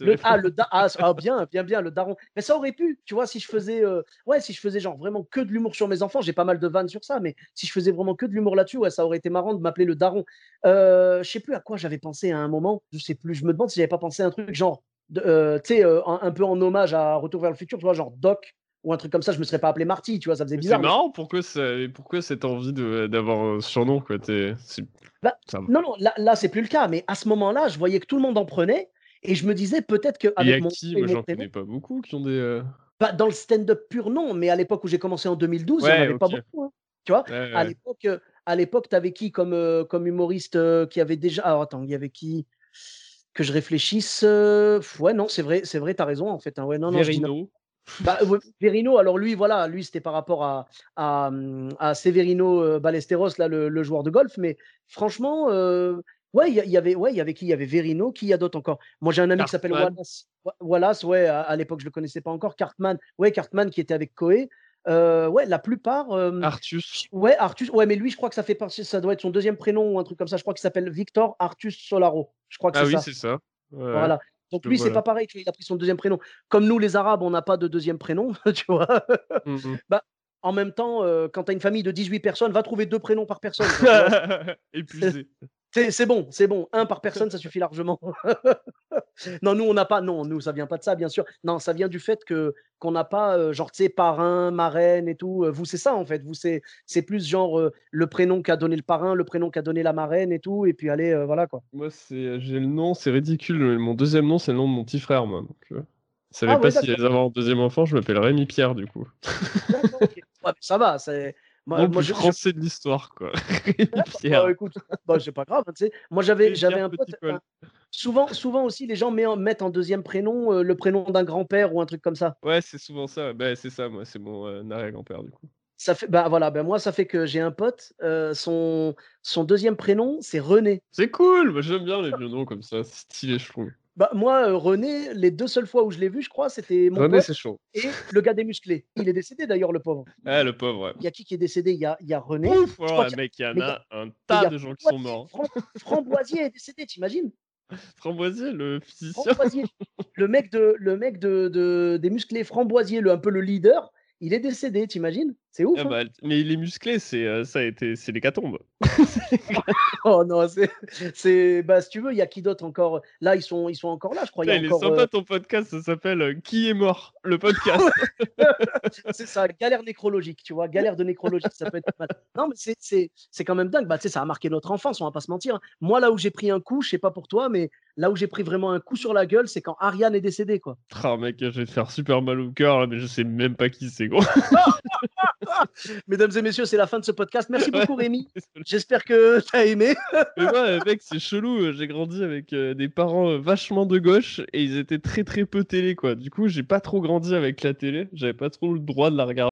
Speaker 1: Le, ah, le da- ah, ah, bien, bien, bien, le daron. Mais ça aurait pu, tu vois, si je faisais, euh, ouais, si je faisais genre vraiment que de l'humour sur mes enfants, j'ai pas mal de vannes sur ça, mais si je faisais vraiment que de l'humour là-dessus, ouais, ça aurait été marrant de m'appeler le daron. Euh, je sais plus à quoi j'avais pensé à un moment, je sais plus, je me demande si j'avais pas pensé à un truc genre, euh, tu sais, un, un peu en hommage à Retour vers le futur, tu vois, genre Doc ou un truc comme ça, je me serais pas appelé Marty, tu vois, ça faisait
Speaker 2: C'est
Speaker 1: bizarre. mais-
Speaker 2: marrant, pourquoi, ça... pourquoi cette envie d'avoir un surnom, quoi c'est-
Speaker 1: Bah, Non, non, là, là c'est plus le cas, mais à ce moment-là, je voyais que tout le monde en prenait. Et je me disais peut-être
Speaker 2: Il y a
Speaker 1: qu'avec mon,
Speaker 2: qui
Speaker 1: et
Speaker 2: Moi,
Speaker 1: mon
Speaker 2: j'en connais pas beaucoup qui ont des. euh,
Speaker 1: Bah, dans le stand-up pur, non, mais à l'époque où j'ai commencé en 2012, il n'y en avait pas beaucoup. hein, tu vois,
Speaker 2: ouais,
Speaker 1: à
Speaker 2: ouais.
Speaker 1: l'époque, euh, à l'époque, t'avais qui comme, euh, comme humoriste euh, qui avait déjà. Alors attends, il y avait qui que je réfléchisse. euh, Ouais, non, c'est vrai, c'est vrai, t'as raison en fait. hein, ouais, non, non.
Speaker 2: Verino.
Speaker 1: Bah, Verino, alors lui, voilà, lui c'était par rapport à, à, à Severino euh, Ballesteros, là, le, le joueur de golf, mais franchement, euh, ouais, il y, avait, ouais, il y avait qui? Il y avait Verino, qui y a d'autres encore? Moi, j'ai un ami qui s'appelle. Wallace. Wa- Wallace, ouais, à, à l'époque, je le connaissais pas encore. Cartman, ouais, Cartman qui était avec Coé. Euh, ouais, la plupart. euh,
Speaker 2: Artus.
Speaker 1: Ouais, Artus, ouais, mais lui, je crois que ça fait partie, ça doit être son deuxième prénom ou un truc comme ça. Je crois qu'il s'appelle Victor Artus Solaro. Je crois que
Speaker 2: Ah
Speaker 1: c'est
Speaker 2: oui,
Speaker 1: ça.
Speaker 2: c'est ça. Ouais.
Speaker 1: Voilà. Donc lui, c'est pas pareil, tu vois, il a pris son deuxième prénom. Comme nous, les Arabes, on n'a pas de deuxième prénom, tu vois.
Speaker 2: Mhm.
Speaker 1: En même temps, euh, quand tu as une famille de 18 personnes, va trouver deux prénoms par personne.
Speaker 2: Épuisé.
Speaker 1: c'est bon, c'est bon. Un par personne, ça suffit largement. non, nous, on n'a pas. Non, nous, ça vient pas de ça, bien sûr. Non, ça vient du fait que qu'on n'a pas, euh, genre, tu sais, parrain, marraine et tout. Euh, Vous, c'est ça, en fait. Vous, c'est c'est plus genre euh, le prénom qu'a donné le parrain, le prénom qu'a donné la marraine et tout. Et puis, allez, euh, voilà, quoi.
Speaker 2: Moi, c'est, j'ai le nom, c'est ridicule. mais Mon deuxième nom, c'est le nom de mon petit frère, moi. Donc, je savais
Speaker 1: Ah
Speaker 2: pas
Speaker 1: ouais,
Speaker 2: s'il allait avoir un deuxième enfant. Je m'appelle Rémi Pierre, du coup.
Speaker 1: Ouais, ça va. C'est. Moi,
Speaker 2: Nom le
Speaker 1: moi,
Speaker 2: plus
Speaker 1: je- je-
Speaker 2: français de l'histoire, quoi.
Speaker 1: Bah,
Speaker 2: Pierre.
Speaker 1: bah, écoute, bah, c'est pas grave, sais. Moi, j'avais, j'avais un pote. Souvent, souvent aussi, les gens met en- mettent en deuxième prénom euh, le prénom d'un grand-père ou un truc comme ça.
Speaker 2: Ouais, c'est souvent ça. Bah, c'est ça, moi. C'est mon euh, arrière-grand-père, du coup.
Speaker 1: Ça fait, bah voilà, ben moi, ça fait que j'ai un pote. euh, son, son deuxième prénom, c'est René.
Speaker 2: C'est cool. Moi, j'aime bien les vieux noms comme ça. C'est stylé, je trouve.
Speaker 1: Bah moi, euh, René, les deux seules fois où je l'ai vu, je crois, c'était mon
Speaker 2: René,
Speaker 1: pote
Speaker 2: c'est chaud.
Speaker 1: et le gars des musclés. Il est décédé d'ailleurs, le pauvre.
Speaker 2: Ah, le pauvre, ouais.
Speaker 1: Il y a qui qui est décédé? Il y a, il y a René.
Speaker 2: Ouf, alors,
Speaker 1: qu'il y a-
Speaker 2: mec, il y en
Speaker 1: il
Speaker 2: a un
Speaker 1: il
Speaker 2: tas
Speaker 1: a
Speaker 2: de gens qui sont morts.
Speaker 1: Fram- Framboisier est décédé, t'imagines?
Speaker 2: Framboisier, le physicien.
Speaker 1: Framboisier, le mec, de, le mec de, de- des musclés Framboisier, le, un peu le leader, il est décédé, t'imagines? C'est ouf.
Speaker 2: Ah
Speaker 1: hein
Speaker 2: bah, mais il est musclé, c'est euh, ça a été, c'est l'hécatombe.
Speaker 1: Oh non, c'est, bah si tu veux, il y a qui d'autre encore? Là, ils sont, ils sont encore là, je crois. Il
Speaker 2: Putain, il est sympa
Speaker 1: euh,
Speaker 2: ton podcast, ça s'appelle euh, Qui est mort? Le podcast.
Speaker 1: c'est ça, galère nécrologique, tu vois, galère de nécrologie, ça peut être mal. Non, mais c'est, c'est, c'est quand même dingue. Bah, tu sais, ça a marqué notre enfance, on va pas se mentir. Moi, là où j'ai pris un coup, je sais pas pour toi, mais là où j'ai pris vraiment un coup sur la gueule, c'est quand Ariane est décédée, quoi.
Speaker 2: Ah mec, je vais te faire super mal au cœur mais je sais même pas qui c'est gros.
Speaker 1: Mesdames et messieurs, c'est la fin de ce podcast. Merci
Speaker 2: Ouais.
Speaker 1: beaucoup, Rémi. J'espère que tu as aimé.
Speaker 2: Mais moi, euh, mec, c'est chelou. euh, J'ai grandi avec euh, des parents euh, vachement de gauche et ils étaient très très peu télé, quoi. Du coup, j'ai pas trop grandi avec la télé. J'avais pas trop le droit de la regarder.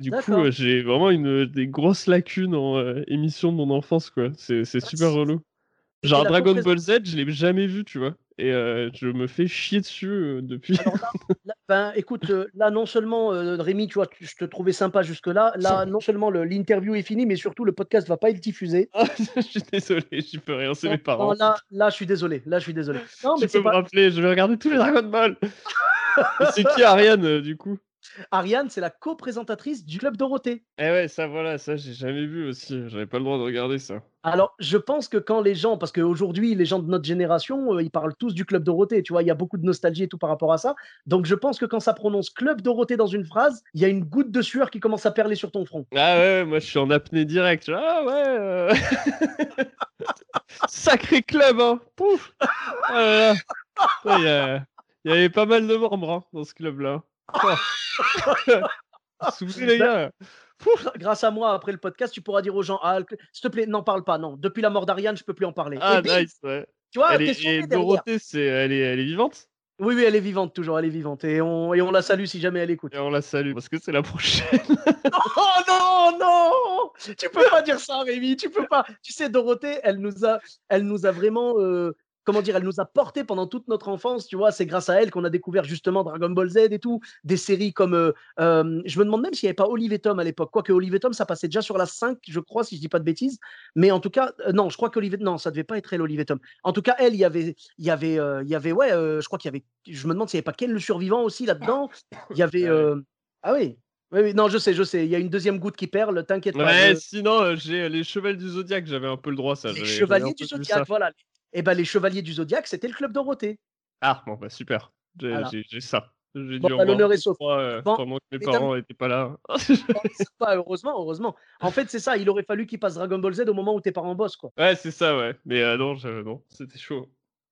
Speaker 2: Du coup, euh, j'ai vraiment une, des grosses lacunes en euh, émission de mon enfance, quoi. C'est c'est super relou. Genre Dragon Ball Z, je l'ai jamais vu, tu vois. Et euh, je me fais chier dessus euh, depuis.
Speaker 1: Alors là, là- ben, écoute, euh, là, non seulement, euh, Rémi, tu vois, tu- je te trouvais sympa jusque-là. Là, non seulement le- l'interview est finie, mais surtout, le podcast va pas être diffusé.
Speaker 2: Ah, je suis désolé, j'y peux rien, c'est mes parents.
Speaker 1: non, là, là, je suis désolé. Là, je suis désolé. Non, mais
Speaker 2: tu
Speaker 1: c'est
Speaker 2: peux me
Speaker 1: pas...
Speaker 2: rappeler, je vais regarder tous les Dragon Ball. C'est qui Ariane, euh, du coup?
Speaker 1: Ariane, c'est la co-présentatrice du Club Dorothée.
Speaker 2: Eh ouais, ça voilà, ça j'ai jamais vu aussi. J'avais pas le droit de regarder ça.
Speaker 1: Alors, je pense que quand les gens, parce qu'aujourd'hui, les gens de notre génération, euh, ils parlent tous du Club Dorothée, tu vois, il y a beaucoup de nostalgie et tout par rapport à ça. Donc, je pense que quand ça prononce Club Dorothée dans une phrase, il y a une goutte de sueur qui commence à perler sur ton front.
Speaker 2: Ah ouais, ouais, moi je suis en apnée direct. Ah ouais. euh. Sacré club, hein. Pouf. Ah y, il y avait pas mal de membres hein, dans ce club-là. Souvenez les gars. Pouf.
Speaker 1: Grâce à moi, après le podcast, tu pourras dire aux gens, ah, s'il te plaît, n'en parle pas, non. Depuis la mort d'Ariane, je peux plus en parler.
Speaker 2: Ah
Speaker 1: Et bim,
Speaker 2: nice. Ouais.
Speaker 1: Tu vois,
Speaker 2: Elle est, et. Dorothée, c'est, elle est, elle est vivante?
Speaker 1: Oui, oui, elle est vivante toujours, elle est vivante. Et on, et on la salue si jamais elle écoute.
Speaker 2: Et on la salue parce que c'est la prochaine.
Speaker 1: Oh non, non Tu peux pas dire ça, Rémi, tu peux pas. Tu sais, Dorothée, elle nous a, elle nous a vraiment, euh, comment dire, elle nous a porté pendant toute notre enfance, tu vois. C'est grâce à elle qu'on a découvert justement Dragon Ball Z et tout, des séries comme, euh, euh, je me demande même s'il n'y avait pas Olive et Tom à l'époque. Quoique Olive et Tom, ça passait déjà sur la 5, je crois, si je dis pas de bêtises. Mais en tout cas, euh, non, je crois qu'Olive, non, ça devait pas être elle, Olive et Tom. En tout cas, elle, il y avait, il y avait, il y avait, ouais, je crois qu'il y avait, je me demande s'il n'y avait pas Ken le survivant aussi là-dedans. Il y avait,
Speaker 2: Ah
Speaker 1: ah oui. Oui, oui, non, je sais, je sais. Il y a une deuxième goutte qui perle, t'inquiète pas.
Speaker 2: Ouais,
Speaker 1: je-
Speaker 2: sinon euh, j'ai euh, les chevaliers du zodiaque, j'avais un peu le droit ça.
Speaker 1: Les chevaliers du
Speaker 2: ça.
Speaker 1: voilà. Et ben les chevaliers du Zodiac, c'était le club Dorothée.
Speaker 2: Ah bon bah super. J'ai
Speaker 1: Voilà.
Speaker 2: ça. J'ai
Speaker 1: Bon, bah, l'honneur est sauf.
Speaker 2: euh,
Speaker 1: Bon,
Speaker 2: pendant que mes parents n'étaient pas là.
Speaker 1: Pas heureusement, heureusement. En fait, c'est ça. Il aurait fallu qu'il passe Dragon Ball Z au moment où tes parents bossent, quoi.
Speaker 2: ouais, c'est ça, ouais. Mais euh, non, c'était chaud.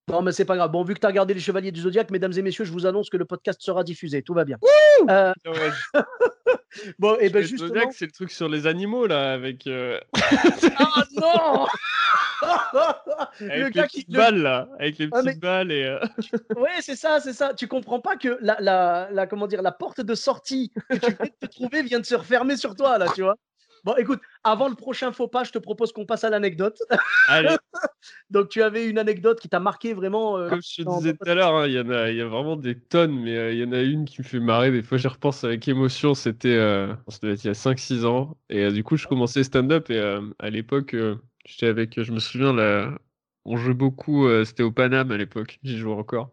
Speaker 1: Non, mais c'est pas grave. Bon, vu que tu as regardé les Chevaliers du Zodiac, mesdames et messieurs, je vous annonce que le podcast sera diffusé. Tout va bien. Euh, bon, et ben
Speaker 2: le
Speaker 1: justement.
Speaker 2: Zodiac, c'est le truc sur les animaux là, avec, euh,
Speaker 1: Ah non Le
Speaker 2: avec les
Speaker 1: gars qui.
Speaker 2: petites
Speaker 1: le-
Speaker 2: balles là, avec les
Speaker 1: Ah,
Speaker 2: petites
Speaker 1: mais-
Speaker 2: balles et. euh,
Speaker 1: Ouais, c'est ça, c'est ça. Tu comprends pas que la, la, la- comment dire, la porte de sortie que tu viens de te trouver vient de se refermer sur toi, là, tu vois. Bon, écoute, avant le prochain faux pas, je te propose qu'on passe à l'anecdote.
Speaker 2: Allez,
Speaker 1: Donc, tu avais une anecdote qui t'a marqué vraiment. euh,
Speaker 2: comme je te disais tout à l'heure, hein, il y en a, il y a vraiment des tonnes, mais euh, il y en a une qui me fait marrer. Des fois, j'y repense avec émotion. C'était, euh, il y a 5-6 ans, et euh, du coup, je commençais stand-up et à l'époque, j'étais avec, je me souviens là, on jouait beaucoup. c'était au Paname à l'époque, j'y jouais encore.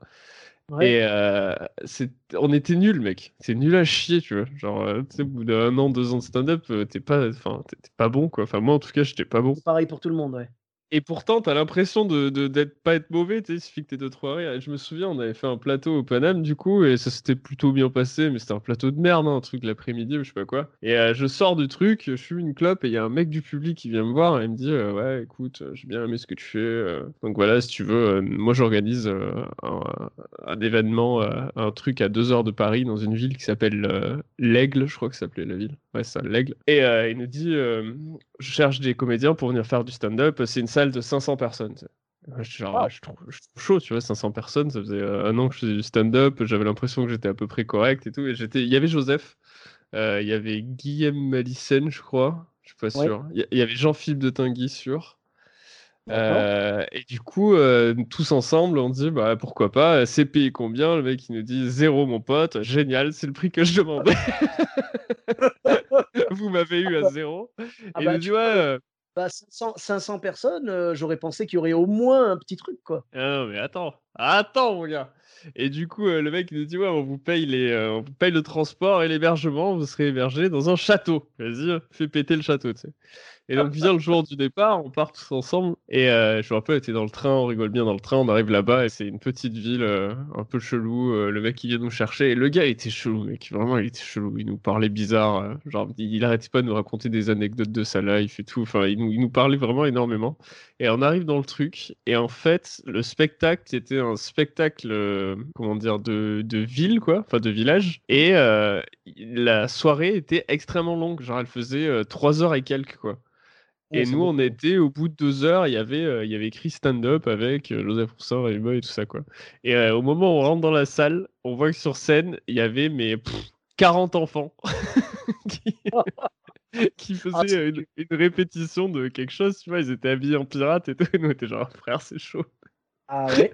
Speaker 1: Ouais.
Speaker 2: Et euh, c'est, on était nuls, mec. C'est nul à chier, tu vois. Genre, tu sais, au bout d'un an, deux ans de stand-up, t'es pas, enfin, pas bon, quoi. Enfin, moi, en tout cas, j'étais pas bon.
Speaker 1: Pareil pour tout le monde, ouais.
Speaker 2: Et pourtant, t'as l'impression de, de- pas être mauvais, tu sais, il suffit que t'aies deux trois rires. Et je me souviens, on avait fait un plateau au Paname du coup, et ça s'était plutôt bien passé, mais c'était un plateau de merde, hein, un truc l'après-midi ou je sais pas quoi. Et euh, je sors du truc, je fume une clope, et il y a un mec du public qui vient me voir et il me dit euh, Ouais, écoute, euh, j'ai bien aimé ce que tu fais. donc voilà, si tu veux, moi j'organise un, événement, un truc à deux heures de Paris dans une ville qui s'appelle L'Aigle, je crois que ça s'appelait la ville. Ouais, ça, L'Aigle. Et il nous dit Je cherche des comédiens pour venir faire du stand-up. C'est une salle de 500 personnes. genre, ah, je, trouve, je trouve chaud, tu vois, 500 personnes. Ça faisait euh, un an que je faisais du stand-up. J'avais l'impression que j'étais à peu près correct et tout. Et j'étais, il y avait Joseph, euh, il y avait Guillaume Malissen, je crois. Je suis pas sûr. Il y, il y avait Jean-Philippe de Tinguy, sûr. Euh, et du coup, euh, tous ensemble, on dit bah pourquoi pas, c'est payé combien? Le mec il nous dit zéro mon pote, génial, c'est le prix que je demandais. Vous m'avez eu à zéro.
Speaker 1: Ah
Speaker 2: et
Speaker 1: bah,
Speaker 2: il nous dit ouais,
Speaker 1: Bah, 500, 500 personnes, euh, j'aurais pensé qu'il y aurait au moins un petit truc, quoi.
Speaker 2: ah mais attends, attends mon gars. Et du coup, euh, le mec nous dit ouais, on vous paye les, euh, on paye le transport et l'hébergement, vous serez hébergé dans un château. Vas-y, euh, fais péter le château, tu sais. Et donc vient le jour du départ, on part tous ensemble. Et euh, je me rappelle, on était dans le train, on rigole bien dans le train, on arrive là-bas et c'est une petite ville un peu chelou. le mec il vient nous chercher et le gars il était chelou, mec. Vraiment, il était chelou. Il nous parlait bizarre. genre, il, il arrêtait pas de nous raconter des anecdotes de sa life et tout. Enfin, il nous, il nous parlait vraiment énormément. Et on arrive dans le truc et en fait, le spectacle c'était un spectacle, euh, comment dire, de, de ville quoi, enfin de village. Et euh, la soirée était extrêmement longue. Genre, elle faisait euh, trois heures et quelques quoi.
Speaker 1: Ouais,
Speaker 2: Et nous, on était au bout de deux heures, il y avait, il y avait écrit stand-up avec Joseph Roussin, et et tout ça, quoi. Et au moment où on rentre dans la salle, on voit que sur scène, il y avait mais, pff, 40 enfants qui, qui faisaient
Speaker 1: Ah,
Speaker 2: une, une répétition de quelque chose, tu vois, ils étaient habillés en pirate et tout, et nous, on était genre, frère, c'est chaud.
Speaker 1: Ah ouais?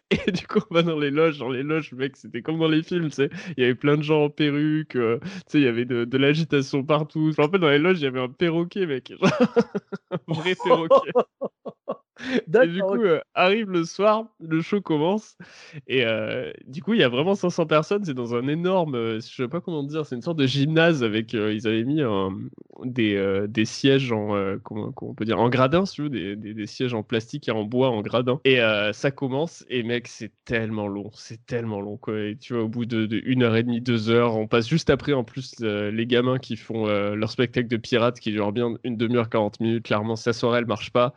Speaker 2: Et du coup, on va dans les loges. Dans les loges, mec, c'était comme dans les films, tu sais. Il y avait plein de gens en perruque, euh, tu sais, il y avait de, de l'agitation partout. Je me rappelle, dans les loges, il y avait un perroquet, mec. un vrai perroquet. Et du coup, euh, arrive le soir, le show commence. Et euh, du coup, il y a vraiment 500 personnes. C'est dans un énorme, euh, je sais pas comment dire, c'est une sorte de gymnase avec. ils avaient mis un- des, des sièges en, comment, comment on peut dire, en gradin, si tu veux, des, des- des sièges en plastique et en bois en gradin. Et ça commence. Et mec, c'est tellement long, c'est tellement long, quoi. Tu vois, au bout de, une heure et demie, deux heures, on passe juste après, en plus, les gamins qui font euh, leur spectacle de pirates qui dure bien une demi-heure, 40 minutes. Clairement, sa soirée, elle marche pas.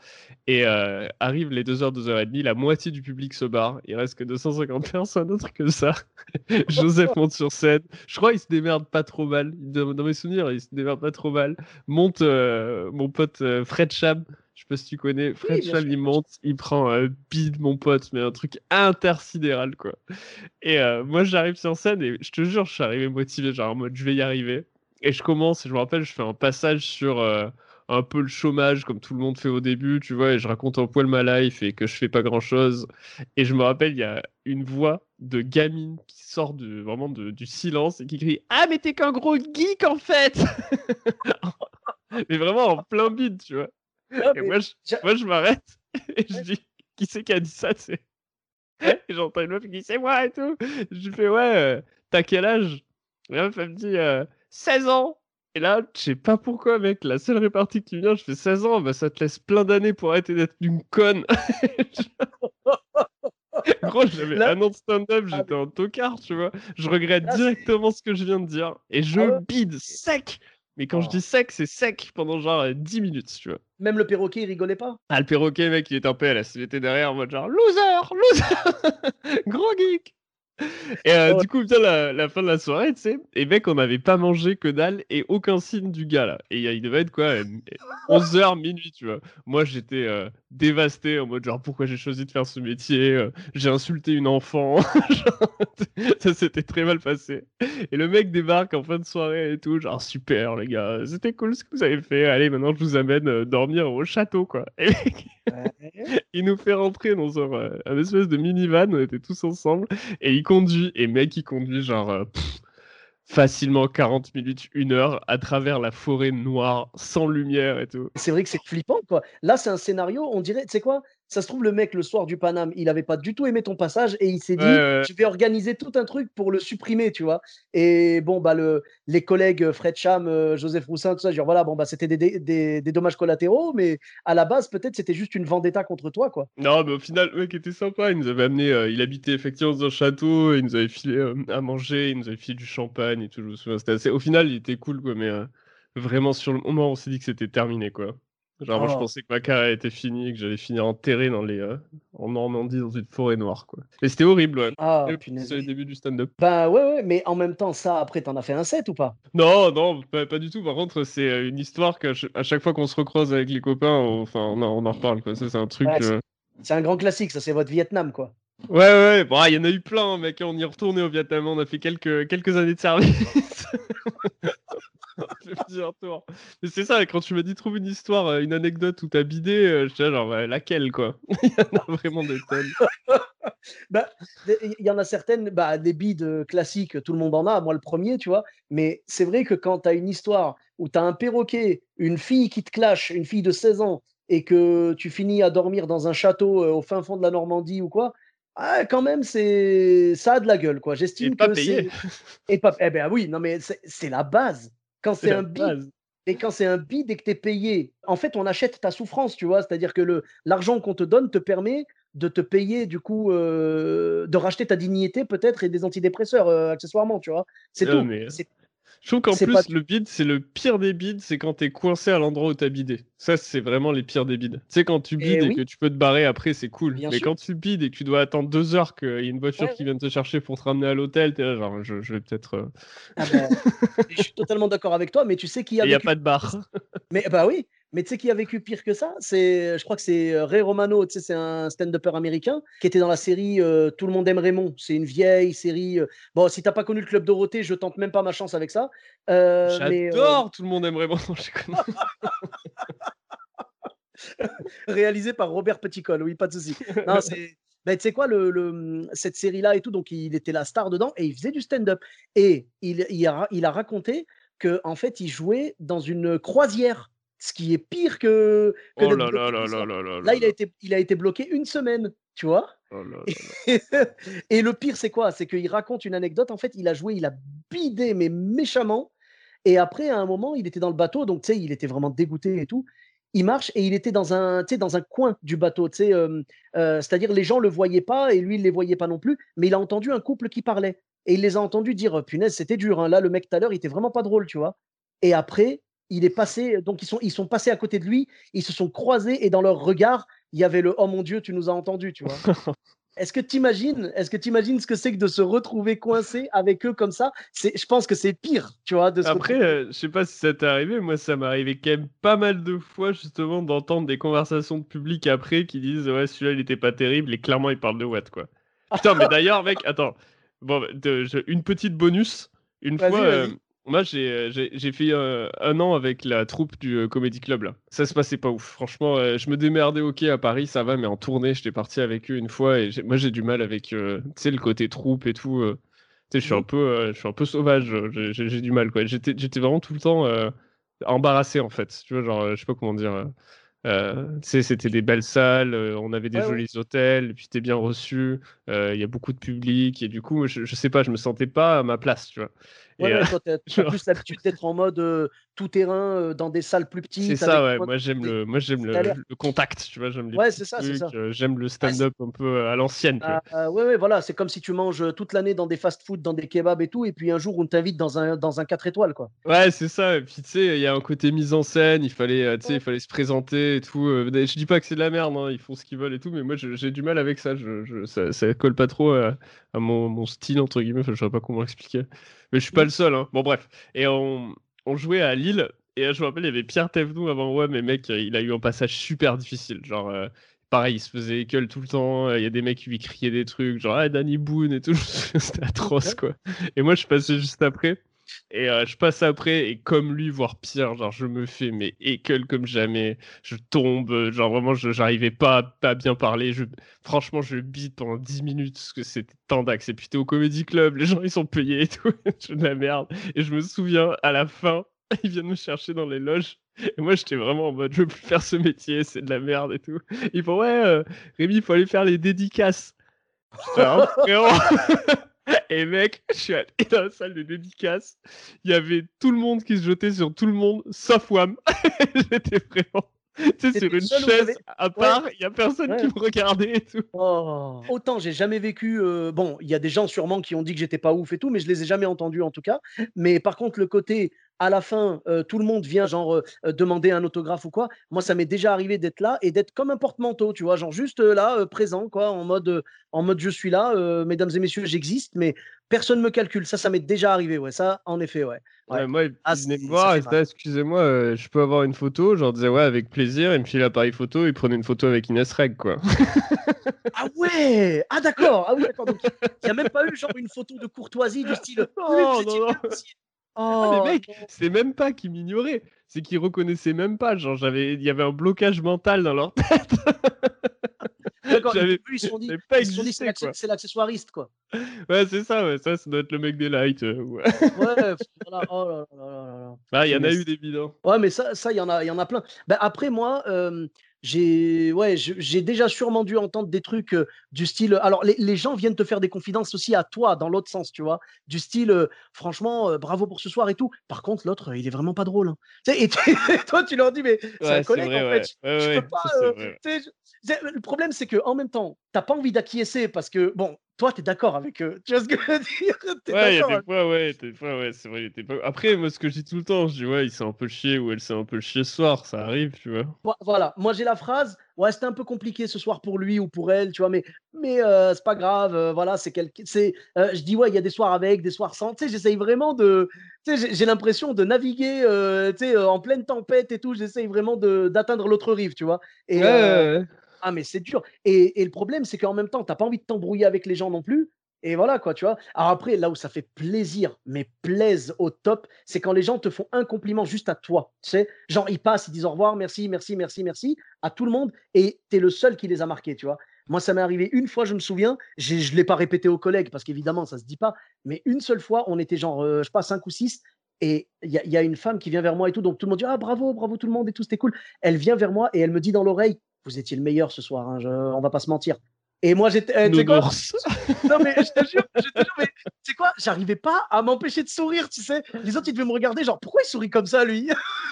Speaker 2: Et euh, arrivent les 2 heures, 2 heures et demie, la moitié du public se barre. Il reste que 250 personnes, truc que ça. Joseph monte sur scène. Je crois qu'il se démerde pas trop mal. Dans, dans mes souvenirs, il se démerde pas trop mal. Monte euh, mon pote euh, Fred Cham. Je sais pas si tu connais. Fred Cham,
Speaker 1: sûr,
Speaker 2: il monte, il prend un bide, mon pote, mais un truc intersidéral, quoi. Et euh, moi, j'arrive sur scène et je te jure, je suis arrivé motivé, genre en mode je vais y arriver. Et je commence, et je me rappelle, je fais un passage sur euh, un peu le chômage, comme tout le monde fait au début, tu vois, et je raconte un poil ma life et que je fais pas grand chose. Et je me rappelle, il y a une voix de gamine qui sort de, vraiment de- du silence et qui crie Ah, mais t'es qu'un gros geek en fait Mais vraiment en plein bide, tu vois. Et moi, je,
Speaker 1: j'a-
Speaker 2: moi, je m'arrête et je dis Qui c'est qui a dit ça, Et j'entends une meuf qui dit C'est moi et tout. Je lui fais Ouais, euh, t'as quel âge? Et la meuf, elle me dit euh, 16 ans. Et là, je sais pas pourquoi, mec, la seule répartie qui vient, je fais 16 ans, bah ça te laisse plein d'années pour arrêter d'être une conne. Gros, j'avais
Speaker 1: Là-
Speaker 2: un an de stand-up,
Speaker 1: Ah,
Speaker 2: j'étais un tocard, tu vois. Je regrette
Speaker 1: Là,
Speaker 2: directement ce que je viens de dire. Et je
Speaker 1: Ah
Speaker 2: bide sec. Mais quand je
Speaker 1: Oh.
Speaker 2: dis sec, c'est sec pendant genre euh, 10 minutes, tu vois.
Speaker 1: Même le perroquet, il rigolait pas?
Speaker 2: Ah, le perroquet, mec, il était en PLS. Il était derrière en mode genre loser, loser, gros geek. Et euh,
Speaker 1: Oh.
Speaker 2: du coup, vient la, la fin de la soirée, tu sais. Et mec, on n'avait pas mangé que dalle et aucun signe du gars là. Et euh, il devait être quoi 11h, minuit, tu vois. Moi, j'étais euh, dévasté en mode genre pourquoi j'ai choisi de faire ce métier euh, J'ai insulté une enfant. Ça s'était très mal passé. Et le mec débarque en fin de soirée et tout, genre super les gars, c'était cool ce que vous avez fait. Allez, maintenant je vous amène euh, dormir au château quoi. Et mec, il nous fait rentrer dans un, euh, un espèce de minivan, on était tous ensemble, et il conduit, et mec, il conduit genre euh, facilement 40 minutes, une heure, à travers la forêt noire, sans lumière et tout.
Speaker 1: C'est vrai que c'est flippant, quoi. Là, c'est un scénario, on dirait, tu sais quoi? Ça se trouve, le mec, le soir du Paname, il avait pas du tout aimé ton passage et il s'est dit,
Speaker 2: Ouais, ouais.
Speaker 1: je vais organiser tout un truc pour le supprimer, tu vois. Et bon, bah, le, les collègues euh, Fred Cham, euh, Joseph Roussin, tout ça, genre, voilà, bon, bah, c'était des, des, des- des dommages collatéraux, mais à la base, peut-être, c'était juste une vendetta contre toi, quoi.
Speaker 2: Non, mais au final, le mec était sympa. Il nous avait amené, euh, il habitait effectivement dans un château, il nous avait filé euh, à manger, il nous avait filé du champagne et tout. Je me souviens, assez... Au final, il était cool, quoi, mais vraiment, sur le moment, on s'est dit que c'était terminé, quoi. Genre, moi, je
Speaker 1: Oh.
Speaker 2: pensais que ma carrière était finie, que j'allais finir enterré dans les, euh, en Normandie, dans une forêt noire, quoi. Mais c'était horrible, ouais.
Speaker 1: Ah.
Speaker 2: C'est le début du stand-up.
Speaker 1: Bah ouais, ouais, mais en même temps, ça, après, t'en as fait un set ou pas?
Speaker 2: Non, non, pas, pas du tout. Par contre, c'est euh, une histoire qu'à ch- à chaque fois qu'on se recroise avec les copains, on, enfin, on, en- reparle, quoi. Ça, c'est un truc.
Speaker 1: Ouais, c'est-
Speaker 2: euh,
Speaker 1: C'est un grand classique, ça, c'est votre Vietnam, quoi.
Speaker 2: Ouais, ouais, bon, ah, il y en a eu plein, mec. On y est retourné au Vietnam, on a fait quelques, quelques années de service. Plusieurs tours. Mais c'est ça, quand tu m'as dit trouve une histoire, euh, une anecdote où t'as bidé, euh, là, genre, laquelle, quoi? Il y en a vraiment des tonnes.
Speaker 1: Bah, il y en a certaines, bah, des bides euh, classiques, tout le monde en a, moi le premier, tu vois. Mais c'est vrai que quand tu as une histoire où tu as un perroquet, une fille qui te clash, une fille de 16 ans, et que tu finis à dormir dans un château au fin fond de la Normandie ou quoi, ah, quand même, c'est ça a de la gueule, quoi.
Speaker 2: Et
Speaker 1: J'estime
Speaker 2: pas
Speaker 1: que
Speaker 2: payé.
Speaker 1: c'est. Et pas... Eh ben oui, non, mais c'est la base. Quand
Speaker 2: C'est
Speaker 1: un bide,
Speaker 2: base.
Speaker 1: et quand c'est un bid et que tu es payé, en fait, on achète ta souffrance, tu vois. C'est-à-dire que le, l'argent qu'on te donne te permet de te payer, du coup, euh, de racheter ta dignité peut-être et des antidépresseurs euh, accessoirement, tu vois. C'est tout.
Speaker 2: mais- Je trouve qu'en plus,
Speaker 1: pas-
Speaker 2: le bide, c'est le pire des bides, c'est quand t'es coincé à l'endroit où t'as bidé. Ça, c'est vraiment les pires des bides. Tu sais, quand tu bides et,
Speaker 1: oui.
Speaker 2: que tu peux te barrer après, c'est cool.
Speaker 1: Bien
Speaker 2: Mais
Speaker 1: sûr.
Speaker 2: quand tu bides et que tu dois attendre deux heures qu'il y ait une voiture
Speaker 1: Ouais,
Speaker 2: qui vienne te chercher pour te ramener à l'hôtel, t'es là, genre, je, je vais peut-être. euh,
Speaker 1: Ah ben, je suis totalement d'accord avec toi, mais tu sais qui a
Speaker 2: Il n'y a pas de bar.
Speaker 1: Mais bah oui, mais tu sais qui a vécu pire que ça? C'est, je crois que c'est euh, Ray Romano, tu sais, c'est un stand-upper américain qui était dans la série euh, Tout le monde aime Raymond. C'est une vieille série. euh, Bon, si t'as pas connu le Club Dorothée, je tente même pas ma chance avec ça. Euh, mais,
Speaker 2: J'adore, tout le monde. Je connais.
Speaker 1: réalisé par Robert Petitcol, oui, pas de souci. Non, c'est. Ben, tu sais quoi, le, le- cette série-là et tout, donc il était la star dedans et il faisait du stand-up. Et il, il, a, il a raconté que en fait, il jouait dans une croisière, ce qui est pire que. que
Speaker 2: Oh là là là là là là.
Speaker 1: Là, il a, été, il a été bloqué une semaine, tu vois?
Speaker 2: Oh.
Speaker 1: Et le pire, c'est quoi? C'est qu'il raconte une anecdote. En fait, il a joué, il a bidé, mais méchamment. Et après, à un moment, il était dans le bateau, donc tu sais, il était vraiment dégoûté et tout. Il marche et il était dans un, dans un coin du bateau, tu sais, euh, euh, c'est-à-dire les gens le voyaient pas et lui, il les voyait pas non plus. Mais il a entendu un couple qui parlait et il les a entendus dire, punaise, c'était dur. hein. Là, le mec tout à l'heure, il était vraiment pas drôle, tu vois? Et après, il est passé, donc ils sont, ils sont passés à côté de lui, ils se sont croisés et dans leur regard, il y avait le oh mon Dieu, tu nous as entendus, tu vois. Est-ce que tu imagines, est-ce que tu imagines ce que c'est que de se retrouver coincé avec eux comme ça? C'est, je pense que c'est pire, tu vois. De se
Speaker 2: Après, euh, je sais pas si ça t'est arrivé, moi ça m'est arrivé quand même pas mal de fois justement d'entendre des conversations de public après qui disent ouais celui-là il était pas terrible et clairement il parle de Watt quoi. Putain mais d'ailleurs mec, attends, bon de- je- une petite bonus, une fois, euh. Moi j'ai euh, j'ai j'ai fait euh, un an avec la troupe du euh, Comedy Club là. Ça se passait pas ouf, franchement euh, je me démerdais ok à Paris ça va mais en tournée j'étais parti avec eux une fois et moi j'ai du mal avec le côté troupe et tout. sais, je suis un peu, je suis un peu sauvage, j'ai- du mal quoi. J'étais, j'étais vraiment tout le temps embarrassé en fait. Tu vois, genre, je sais pas comment dire. c'était des belles salles, on avait des
Speaker 1: Ouais, ouais.
Speaker 2: jolis hôtels, et puis t'es bien reçu. Il y a beaucoup de public et du coup, je, je sais pas, je me sentais pas à ma place, tu vois. Et,
Speaker 1: Ouais,
Speaker 2: euh,
Speaker 1: ouais, toi, t'as, plus l'habitude d'être en mode euh, tout terrain euh, dans des salles plus petites.
Speaker 2: c'est ça, ouais. Moi, j'aime le, moi, j'aime le, contact, tu vois. J'aime les
Speaker 1: Ouais, c'est ça, c'est ça.
Speaker 2: euh, j'aime le
Speaker 1: Ah,
Speaker 2: stand-up un peu euh, à l'ancienne.
Speaker 1: Ah, ouais, ouais, voilà, c'est comme si tu manges euh, toute l'année dans des fast-food, dans des kebabs et tout, et puis un jour on t'invite dans un, dans un 4 étoiles, quoi.
Speaker 2: Ouais, c'est ça. Et puis, tu sais, il y a un côté mise en scène. Il fallait, euh, tu sais, il fallait se présenter et tout. euh, Je dis pas que c'est de la merde, hein, ils font ce qu'ils veulent et tout, mais moi, j'ai du mal avec ça. Je, je- ça, ça colle pas trop à, à mon, mon style, entre guillemets. Enfin, je sais pas comment expliquer. Mais je suis pas le seul. Hein. Bon, bref. Et on, on jouait à Lille. Et euh, je me rappelle, il y avait Pierre Thévenoud avant moi, mais mec, euh, il a eu un passage super difficile. Genre, euh, pareil, il se faisait école tout le temps. Il y a des mecs qui lui criaient des trucs, genre, ah, Danny Boone et tout. C'était atroce, quoi. Et moi, je suis passé juste après. Et euh, je passe après, et comme lui, voire pire, genre je me fais mais école comme jamais, je tombe, euh, genre vraiment je j'arrivais pas, à- pas à bien parler, je, franchement je bite pendant 10 minutes parce que c'était tendax, et puis t'es au comédie club, les gens ils sont payés et tout, je de la merde, et je me souviens à la fin, ils viennent me chercher dans les loges, Et moi, j'étais vraiment en mode, je veux plus faire ce métier, c'est de la merde et tout. Ils font, ouais, euh, Rémi, il faut aller faire les dédicaces. Ah. Et mec, je suis allé dans la salle de dédicaces. Il y avait tout le monde qui se jetait sur tout le monde, sauf Wam. J'étais vraiment, tu sais, sur une chaise à part. Il y a personne
Speaker 1: Ouais.
Speaker 2: qui me regardait et tout.
Speaker 1: Oh. Autant j'ai jamais vécu. euh, bon, il y a des gens sûrement qui ont dit que j'étais pas ouf et tout, mais je les ai jamais entendus en tout cas. Mais par contre, le côté à la fin, euh, tout le monde vient genre euh, euh, demander un autographe ou quoi. Moi, ça m'est déjà arrivé d'être là et d'être comme un porte-manteau, tu vois, genre juste là, présent, quoi, en mode, en mode je suis là, mesdames et messieurs, j'existe, mais personne me calcule. Ça, ça m'est déjà arrivé, ouais. Ça, en effet, ouais. Ouais.
Speaker 2: Ouais, moi, ils
Speaker 1: Ah,
Speaker 2: venaient
Speaker 1: c'est-
Speaker 2: me voir excusez-moi, je peux avoir une photo? Je leur disais, ouais, avec plaisir. Ils me filaient l'appareil photo, ils prenaient une photo avec Inès Reg, quoi.
Speaker 1: Ah ouais Ah d'accord Ah oui, d'accord. Donc, il n'y a même pas eu genre une photo de courtoisie du style.
Speaker 2: Non,
Speaker 1: vous
Speaker 2: non, non. Ah,
Speaker 1: Oh,
Speaker 2: mais mec, c'est même pas qu'ils m'ignoraient, c'est qu'ils reconnaissaient même pas. Genre, j'avais, il y avait un blocage mental dans leur tête.
Speaker 1: D'accord, ils se sont dit,
Speaker 2: j'avais pas
Speaker 1: ils se sont dit
Speaker 2: existé,
Speaker 1: c'est l'accessoiriste, quoi.
Speaker 2: Ouais, c'est ça, ouais, ça, ça doit être le mec des lights. euh, ouais.
Speaker 1: Ouais, voilà. Oh là là là là là.
Speaker 2: Ah, il y en a eu des bidons.
Speaker 1: Ouais, mais ça, ça, il y en a, y en a plein. Ben, après, moi, euh, j'ai, ouais, j'ai déjà sûrement dû entendre des trucs euh, du style. Alors, les, les gens viennent te faire des confidences aussi à toi, dans l'autre sens, tu vois. Du style, euh, franchement, euh, bravo pour ce soir et tout. Par contre, l'autre, il est vraiment pas drôle. hein. Et, et toi, tu leur dis, mais c'est
Speaker 2: Ouais,
Speaker 1: un collègue,
Speaker 2: vrai,
Speaker 1: en
Speaker 2: ouais.
Speaker 1: fait.
Speaker 2: Ouais,
Speaker 1: Je peux pas.
Speaker 2: vrai,
Speaker 1: le problème, c'est que en même temps, t'as pas envie d'acquiescer parce que, bon, toi, tu es d'accord avec eux. Tu vois ce que je veux dire?
Speaker 2: Ouais, il y a des fois, ouais, des fois, ouais, c'est vrai. pas... Après, moi, ce que je dis tout le temps, je dis, ouais, il s'est un peu chié ou elle s'est un peu chié ce soir, ça arrive, tu vois.
Speaker 1: Vo- Voilà, moi j'ai la phrase, ouais, c'était un peu compliqué ce soir pour lui ou pour elle, tu vois, mais, mais euh, c'est pas grave, euh, voilà, c'est quelque. c'est euh, Je dis, ouais, il y a des soirs avec, des soirs sans, tu sais, j'essaye vraiment de. Tu sais, j'ai- l'impression de naviguer, euh, tu sais, en pleine tempête et tout, j'essaye vraiment d'atteindre l'autre rive, tu vois. Et,
Speaker 2: Ouais, ouais, ouais.
Speaker 1: Ah, mais c'est dur. Et, et le problème, c'est qu'en même temps, t'as pas envie de t'embrouiller avec les gens non plus. Et voilà, quoi, tu vois. Alors après, là où ça fait plaisir, mais plaise au top, c'est quand les gens te font un compliment juste à toi. Tu sais, genre, ils passent, ils disent au revoir, merci, merci, merci, merci à tout le monde. Et tu es le seul qui les a marqués, tu vois. Moi, ça m'est arrivé une fois, je me souviens, je ne l'ai pas répété aux collègues parce qu'évidemment, ça se dit pas. Mais une seule fois, on était genre, euh, je sais pas, cinq ou six. Et il y, y a une femme qui vient vers moi et tout. Donc tout le monde dit Ah, bravo, bravo tout le monde et tout, c'était cool. Elle vient vers moi et elle me dit dans l'oreille Vous étiez le meilleur ce soir, hein, je- on va pas se mentir. Et moi, j'étais. eh, quoi non, mais je te jure, je te jure, mais tu sais quoi, j'arrivais pas à m'empêcher de sourire, tu sais. Les autres, ils devaient me regarder, genre, pourquoi il sourit comme ça, lui?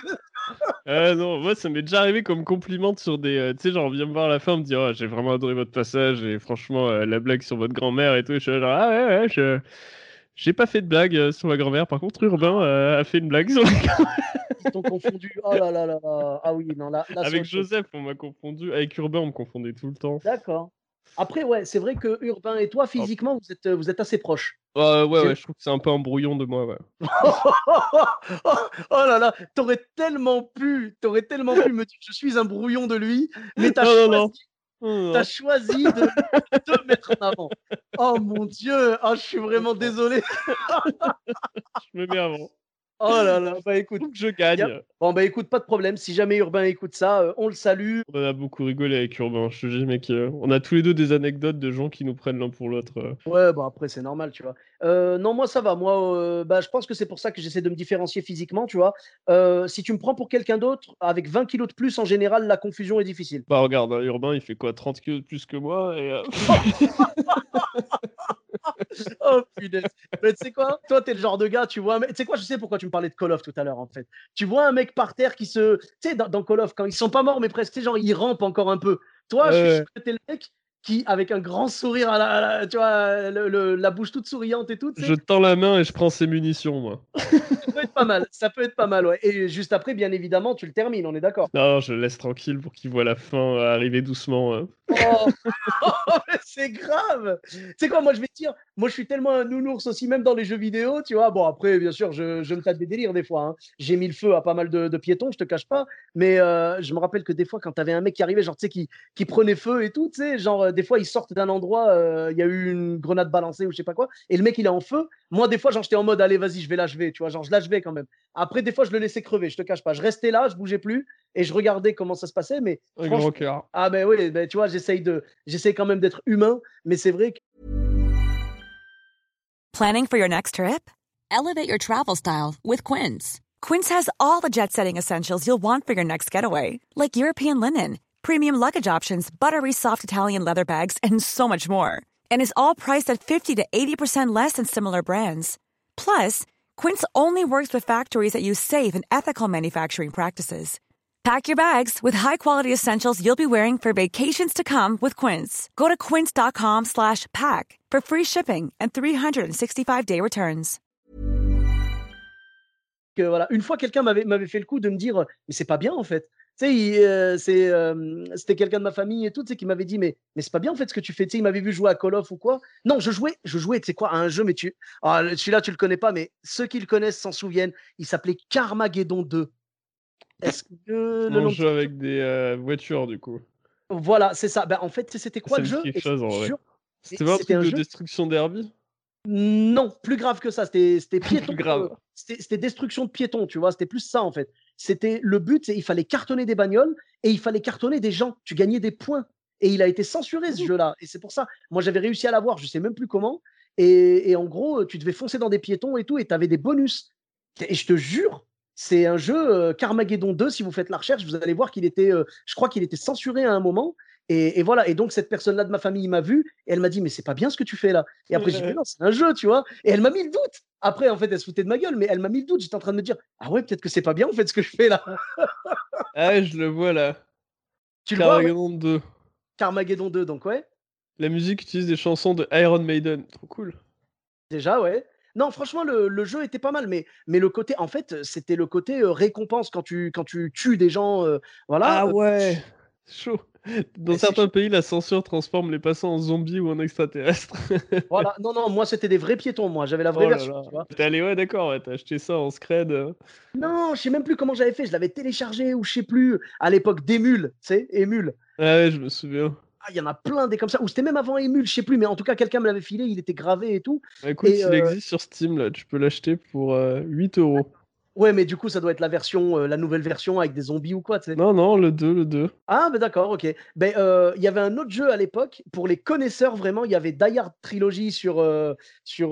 Speaker 2: Ah non, moi ça m'est déjà arrivé comme compliment sur des. euh, tu sais, genre, viens me voir à la fin, me dire, Ah, j'ai vraiment adoré votre passage et franchement, euh, la blague sur votre grand-mère et tout. Je suis genre, ah ouais, ouais, je. J'ai pas fait de blague euh, sur ma grand-mère. Par contre, Urbain euh, a fait une blague sur ma grand-mère.
Speaker 1: Ils t'ont confondu. Oh là là là. Ah oui, non, là.
Speaker 2: Avec. Joseph, on m'a confondu. Avec Urbain, on me confondait tout le temps.
Speaker 1: D'accord. Après, ouais, c'est vrai que Urbain et toi, physiquement, vous êtes, vous êtes assez proches.
Speaker 2: Euh, ouais, ouais, je trouve que c'est un peu un brouillon de moi, ouais.
Speaker 1: oh, là là, t'aurais tellement pu, t'aurais tellement pu me dire je suis un brouillon de lui, mais t'as
Speaker 2: Non, non,
Speaker 1: choisi,
Speaker 2: Non,
Speaker 1: t'as
Speaker 2: non.
Speaker 1: choisi de, me mettre en avant. Oh mon Dieu, oh, je suis vraiment désolé.
Speaker 2: Je me mets avant.
Speaker 1: Oh là là, bah écoute.
Speaker 2: Je gagne.
Speaker 1: Bon, bah écoute, pas de problème. Si jamais Urbain écoute ça, euh, on le salue.
Speaker 2: On a beaucoup rigolé avec Urbain. Je te dis, mec, euh, on a tous les deux des anecdotes de gens qui nous prennent l'un pour l'autre. euh.
Speaker 1: Ouais, bah après, c'est normal, tu vois. Non, moi, ça va. Moi, bah, je pense que c'est pour ça que j'essaie de me différencier physiquement, tu vois. Si tu me prends pour quelqu'un d'autre, avec 20 kilos de plus, en général, la confusion est difficile.
Speaker 2: Bah regarde, hein, Urbain, il fait quoi 30 kilos de plus que moi et,
Speaker 1: Oh, punaise. Mais tu sais quoi? Toi, t'es le genre de gars, tu vois. Mais tu sais quoi Je sais pourquoi tu me parlais de Call of tout à l'heure, en fait. Tu vois un mec par terre qui se. Tu sais, dans, dans Call of, quand ils sont pas morts, mais presque, tu sais, genre, ils rampent encore un peu. Toi, je suis le mec qui, avec un grand sourire, à la, à la- tu vois, le- le- la bouche toute souriante et tout,
Speaker 2: Je tends la main et je prends ses munitions, moi.
Speaker 1: ça peut être pas mal. Ça peut être pas mal, ouais. Et juste après, bien évidemment, tu le termines, on est d'accord.
Speaker 2: Non, je le laisse tranquille pour qu'il voit la fin arriver doucement. hein.
Speaker 1: Oh, mais c'est grave. C'est quoi, moi je vais te dire, moi je suis tellement un nounours aussi, même dans les jeux vidéo, tu vois. Bon, après, bien sûr, je, je me tape des délires des fois. hein. J'ai mis le feu à pas mal de, de piétons, je te cache pas. Mais euh, je me rappelle que des fois, quand t'avais un mec qui arrivait, genre, tu sais, qui, qui prenait feu et tout, tu sais, genre, des fois, ils sortent d'un endroit, euh, il y a eu une grenade balancée ou je sais pas quoi, et le mec, il est en feu. Moi, des fois, genre, j'étais en mode, allez, vas-y, je vais l'achever, tu vois, genre, je l'achevais quand même. Après, des fois, je le laissais crever, je te cache pas. Je restais là, je bougeais plus et je regardais comment ça se passait, mais
Speaker 2: Un
Speaker 1: franchement, ah ben oui, ben, tu vois, j'essaye de, j'essaye quand même d'être humain, mais c'est vrai que
Speaker 3: Planning for your next trip? Elevate your travel style with Quince. Quince has all the jet setting essentials you'll want for your next getaway, like European linen, premium luggage options, buttery soft Italian leather bags, and so much more. And is all priced at 50 to 80% less than similar brands. Plus, Quince only works with factories that use safe and ethical manufacturing practices. Pack your bags with high-quality essentials you'll be wearing for vacations to come with Quince. Go to quince.com slash pack for free shipping and 365-day returns.
Speaker 1: Que, voilà, une fois, quelqu'un m'avait fait le coup de me dire, mais c'est pas bien en fait. Euh, c'est, euh, c'était quelqu'un de ma famille et tout, qui m'avait dit, mais, mais c'est pas bien en fait ce que tu fais. Tu sais, il m'avait vu jouer à Call of ou quoi. Non, je jouais, je jouais, tu sais quoi, à un jeu, mais tu, ah, celui-là, tu le connais pas, mais ceux qui le connaissent s'en souviennent. Il s'appelait Carmageddon 2. Est-ce que le
Speaker 2: On avec des euh, voitures, du coup.
Speaker 1: Voilà, c'est ça. Ben, en fait, c'était quoi
Speaker 2: Ça
Speaker 1: le jeu?
Speaker 2: chose, en vrai. C'était pas un
Speaker 1: c'était
Speaker 2: truc
Speaker 1: un
Speaker 2: de
Speaker 1: jeu
Speaker 2: destruction d'Herbie
Speaker 1: Non, plus grave que ça. C'était c'était piéton.
Speaker 2: grave.
Speaker 1: C'était c'était destruction de piétons, tu vois. C'était plus ça, en fait. C'était le but, il fallait cartonner des bagnoles et il fallait cartonner des gens. Tu gagnais des points. Et il a été censuré,
Speaker 2: Mmh.
Speaker 1: ce jeu-là. Et c'est pour ça. Moi, j'avais réussi à l'avoir, je sais même plus comment. Et, et en gros, tu devais foncer dans des piétons et tout, et tu avais des bonus. Et je te jure, c'est un jeu euh, Carmageddon 2. Si vous faites la recherche, vous allez voir qu'il était, euh, je crois qu'il était censuré à un moment. Et, et voilà. Et donc, cette personne-là de ma famille m'a vu et elle m'a dit, mais c'est pas bien ce que tu fais là. Et après, j'ai dit, mais non, c'est un jeu, tu vois. Et elle m'a mis le doute. Après, en fait, elle se foutait de ma gueule, mais elle m'a mis le doute. J'étais en train de me dire, ah ouais, peut-être que c'est pas bien, en fait, ce que je fais là.
Speaker 2: Ah, je le vois là.
Speaker 1: Tu le vois, ouais
Speaker 2: Carmageddon 2.
Speaker 1: Carmageddon 2, donc ouais.
Speaker 2: La musique utilise des chansons de Iron Maiden. Trop cool.
Speaker 1: Déjà, ouais. Non, franchement, le, le jeu était pas mal, mais, mais le côté, en fait, c'était le côté euh, récompense quand tu, quand tu tues des gens. euh, voilà.
Speaker 2: Ah
Speaker 1: euh,
Speaker 2: ouais Chaud. Dans
Speaker 1: Mais
Speaker 2: certains pays, la censure transforme les passants en zombies ou en extraterrestres.
Speaker 1: Voilà. Non, non, moi, c'était des vrais piétons, moi. J'avais la vraie
Speaker 2: Oh là
Speaker 1: version.
Speaker 2: T'es allé, ouais, d'accord, ouais, t'as acheté ça en scred. euh.
Speaker 1: Non, je sais même plus comment j'avais fait. Je l'avais téléchargé ou je sais plus. À l'époque d'Emule, tu sais, Emule.
Speaker 2: Ah ouais, je me souviens.
Speaker 1: Ah, il y en a plein des comme ça. Ou c'était même avant Emule, je sais plus. Mais en tout cas, quelqu'un me l'avait filé. Il était gravé et tout.
Speaker 2: Bah, Écoute,
Speaker 1: Et,
Speaker 2: il
Speaker 1: euh,
Speaker 2: existe sur Steam, là. Tu peux l'acheter pour euh, 8 euros.
Speaker 1: Ouais, mais du coup, ça doit être la version, euh, la nouvelle version avec des zombies ou quoi, tu sais.
Speaker 2: Non, non, le 2, le 2.
Speaker 1: Ah, ben d'accord, ok. Ben, euh, il y avait un autre jeu à l'époque, pour les connaisseurs vraiment, il y avait Die Hard Trilogy sur, euh, sur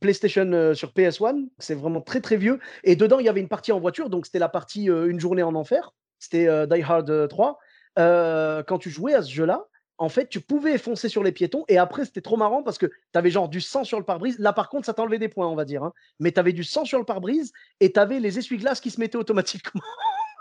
Speaker 1: PlayStation, sur PS1, c'est vraiment très très vieux, et dedans il y avait une partie en voiture, donc c'était la partie Une journée en enfer, c'était Die Hard euh, 3. Euh, quand tu jouais à ce jeu-là, en fait, tu pouvais foncer sur les piétons, et après c'était trop marrant parce que tu avais genre du sang sur le pare-brise. Là par contre, ça t'enlevait des points, on va dire, hein. mais tu avais du sang sur le pare-brise, et tu avais les essuie-glaces qui se mettaient automatiquement.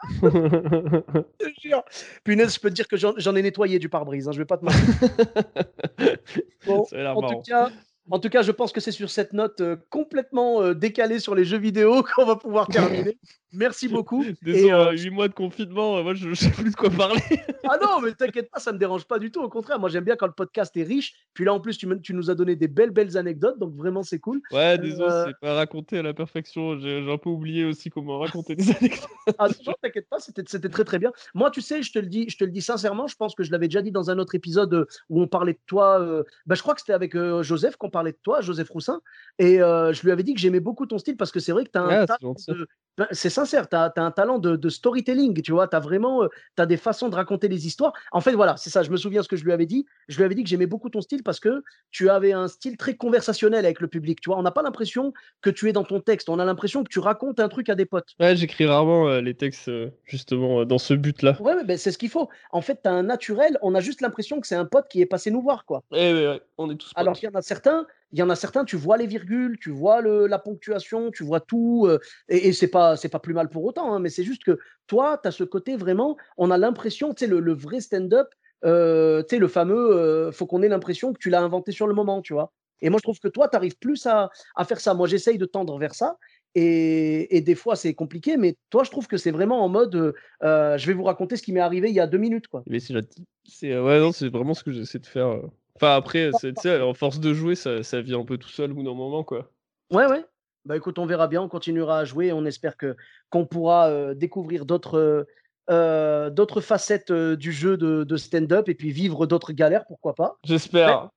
Speaker 1: Je te jure. Punaise, je peux te dire que j'en ai nettoyé du pare-brise, hein, je vais pas te mentir. Bon, tout cas, en tout cas, je pense que c'est sur cette note euh, complètement euh, décalée sur les jeux vidéo qu'on va pouvoir terminer. Merci beaucoup.
Speaker 2: Désolé,
Speaker 1: Et, euh,
Speaker 2: 8 mois de confinement, euh, moi je, je sais plus de quoi parler.
Speaker 1: ah non, mais t'inquiète pas, ça me dérange pas du tout. Au contraire, moi j'aime bien quand le podcast est riche. Puis là, en plus, tu, me- tu nous as donné des belles, belles anecdotes, donc vraiment c'est cool.
Speaker 2: Ouais, désolé,
Speaker 1: Euh,
Speaker 2: c'est pas raconté à la perfection. J'ai un peu oublié aussi comment raconter des anecdotes.
Speaker 1: Ah non, t'inquiète pas, c'était très très bien. Moi, tu sais, je te le dis, je te le dis sincèrement, je pense que je l'avais déjà dit dans un autre épisode euh, où on parlait de toi. euh, bah, je crois que c'était avec euh, Joseph qu'on parlait de toi, Joseph Roussin, et euh, je lui avais dit que j'aimais beaucoup ton style parce que c'est vrai que tu as un
Speaker 2: Ah,
Speaker 1: de- ben, c'est sincère, tu as, un talent de, de storytelling, tu vois, tu as vraiment as des façons de raconter les histoires. En fait, voilà, c'est ça, je me souviens ce que je lui avais dit. Je lui avais dit que j'aimais beaucoup ton style parce que tu avais un style très conversationnel avec le public, tu vois. On n'a pas l'impression que tu es dans ton texte, on a l'impression que tu racontes un truc à des potes.
Speaker 2: Ouais, j'écris rarement euh, les textes euh, justement euh, dans ce but-là.
Speaker 1: Ouais, ouais, ben, c'est ce qu'il faut. En fait, tu as un naturel, on a juste l'impression que c'est un pote qui est passé nous voir, quoi.
Speaker 2: Eh ouais, ouais, on est tous potes.
Speaker 1: Alors qu'il y en a certains, il y en a certains, tu vois les virgules, tu vois le, la ponctuation, tu vois tout, euh, et, et c'est pas pas plus mal pour autant, hein, mais c'est juste que toi, tu as ce côté vraiment, on a l'impression, tu sais, le, le vrai stand-up, euh, tu sais, le fameux, euh, faut qu'on ait l'impression que tu l'as inventé sur le moment, tu vois. Et moi, je trouve que toi, tu arrives plus à, à faire ça. Moi, j'essaye de tendre vers ça. Et, et des fois, c'est compliqué, mais toi, je trouve que c'est vraiment en mode, euh, je vais vous raconter ce qui m'est arrivé il y a deux minutes, quoi.
Speaker 2: Mais c'est. C'est euh, ouais, non, c'est vraiment ce que j'essaie de faire. Enfin après, c'est- tu sais, en force de jouer, ça, ça vient un peu tout seul au bout d'un moment, quoi.
Speaker 1: Ouais, ouais. Bah écoute, on verra bien, on continuera à jouer. On espère que qu'on pourra euh, découvrir d'autres euh, euh, d'autres facettes euh, du jeu de, de stand-up et puis vivre d'autres galères, pourquoi pas.
Speaker 2: J'espère.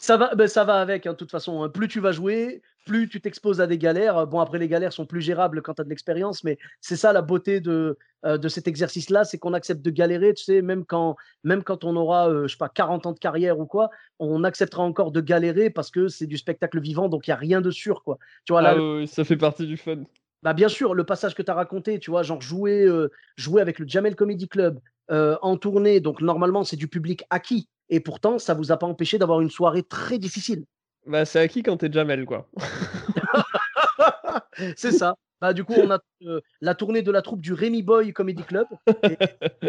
Speaker 1: Ça va, ben, ça va avec, hein, de toute façon. hein. Plus tu vas jouer, plus tu t'exposes à des galères. Bon, après, les galères sont plus gérables quand tu as de l'expérience, mais c'est ça la beauté de, euh, de cet exercice-là, c'est qu'on accepte de galérer, tu sais, même quand, même quand on aura, euh, je sais pas, 40 ans de carrière ou quoi, on acceptera encore de galérer parce que c'est du spectacle vivant, donc il n'y a rien de sûr, quoi. Tu vois, là,
Speaker 2: Ah ça fait partie du fun.
Speaker 1: Bah bien sûr, le passage que tu as raconté, tu vois, genre jouer, euh, jouer avec le Jamel Comedy Club en tournée, donc normalement c'est du public acquis, et pourtant ça vous a pas empêché d'avoir une soirée très difficile.
Speaker 2: Bah c'est acquis quand t'es Jamel, quoi.
Speaker 1: c'est ça. Bah du coup, on a euh, la tournée de la troupe du Rémi Boy Comedy Club. Et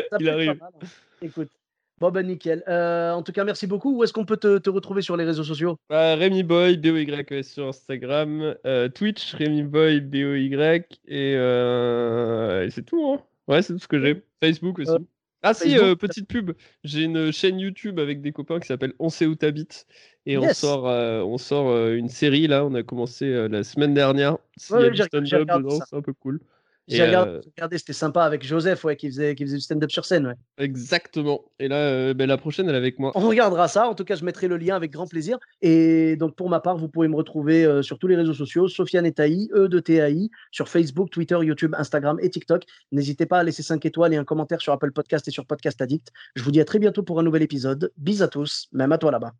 Speaker 1: ça
Speaker 2: Il arrive.
Speaker 1: pas mal, hein. Écoute. Bon ben nickel. Euh, en tout cas, merci beaucoup. Où est-ce qu'on peut te, te retrouver sur les réseaux sociaux?
Speaker 2: Bah, Rémi Boy, B-O-Y-E-S sur Instagram, euh, Twitch, Rémi Boy, B-O-Y, et, et c'est tout, hein. Ouais, c'est tout ce que j'ai. Facebook aussi. Ah si, euh, petite pub, j'ai une chaîne YouTube avec des copains qui s'appelle On sait où t'habites, et on sort, euh, on sort euh, une série, là, on a commencé la semaine dernière. Il
Speaker 1: Ouais,
Speaker 2: y a
Speaker 1: regardé
Speaker 2: dedans, c'est un peu cool.
Speaker 1: J'ai
Speaker 2: Et,
Speaker 1: regardé,
Speaker 2: euh,
Speaker 1: j'ai regardé, c'était sympa avec Joseph, ouais, qui faisait, qui faisait du stand-up sur scène. Ouais.
Speaker 2: Exactement. Et là, euh, ben, la prochaine, elle est avec moi.
Speaker 1: On regardera ça. En tout cas, je mettrai le lien avec grand plaisir. Et donc, pour ma part, vous pouvez me retrouver euh, sur tous les réseaux sociaux, Sofiane et Taï, E de TAI, sur Facebook, Twitter, YouTube, Instagram et TikTok. N'hésitez pas à laisser 5 étoiles et un commentaire sur Apple Podcast et sur Podcast Addict. Je vous dis à très bientôt pour un nouvel épisode. Bis à tous, même à toi là-bas.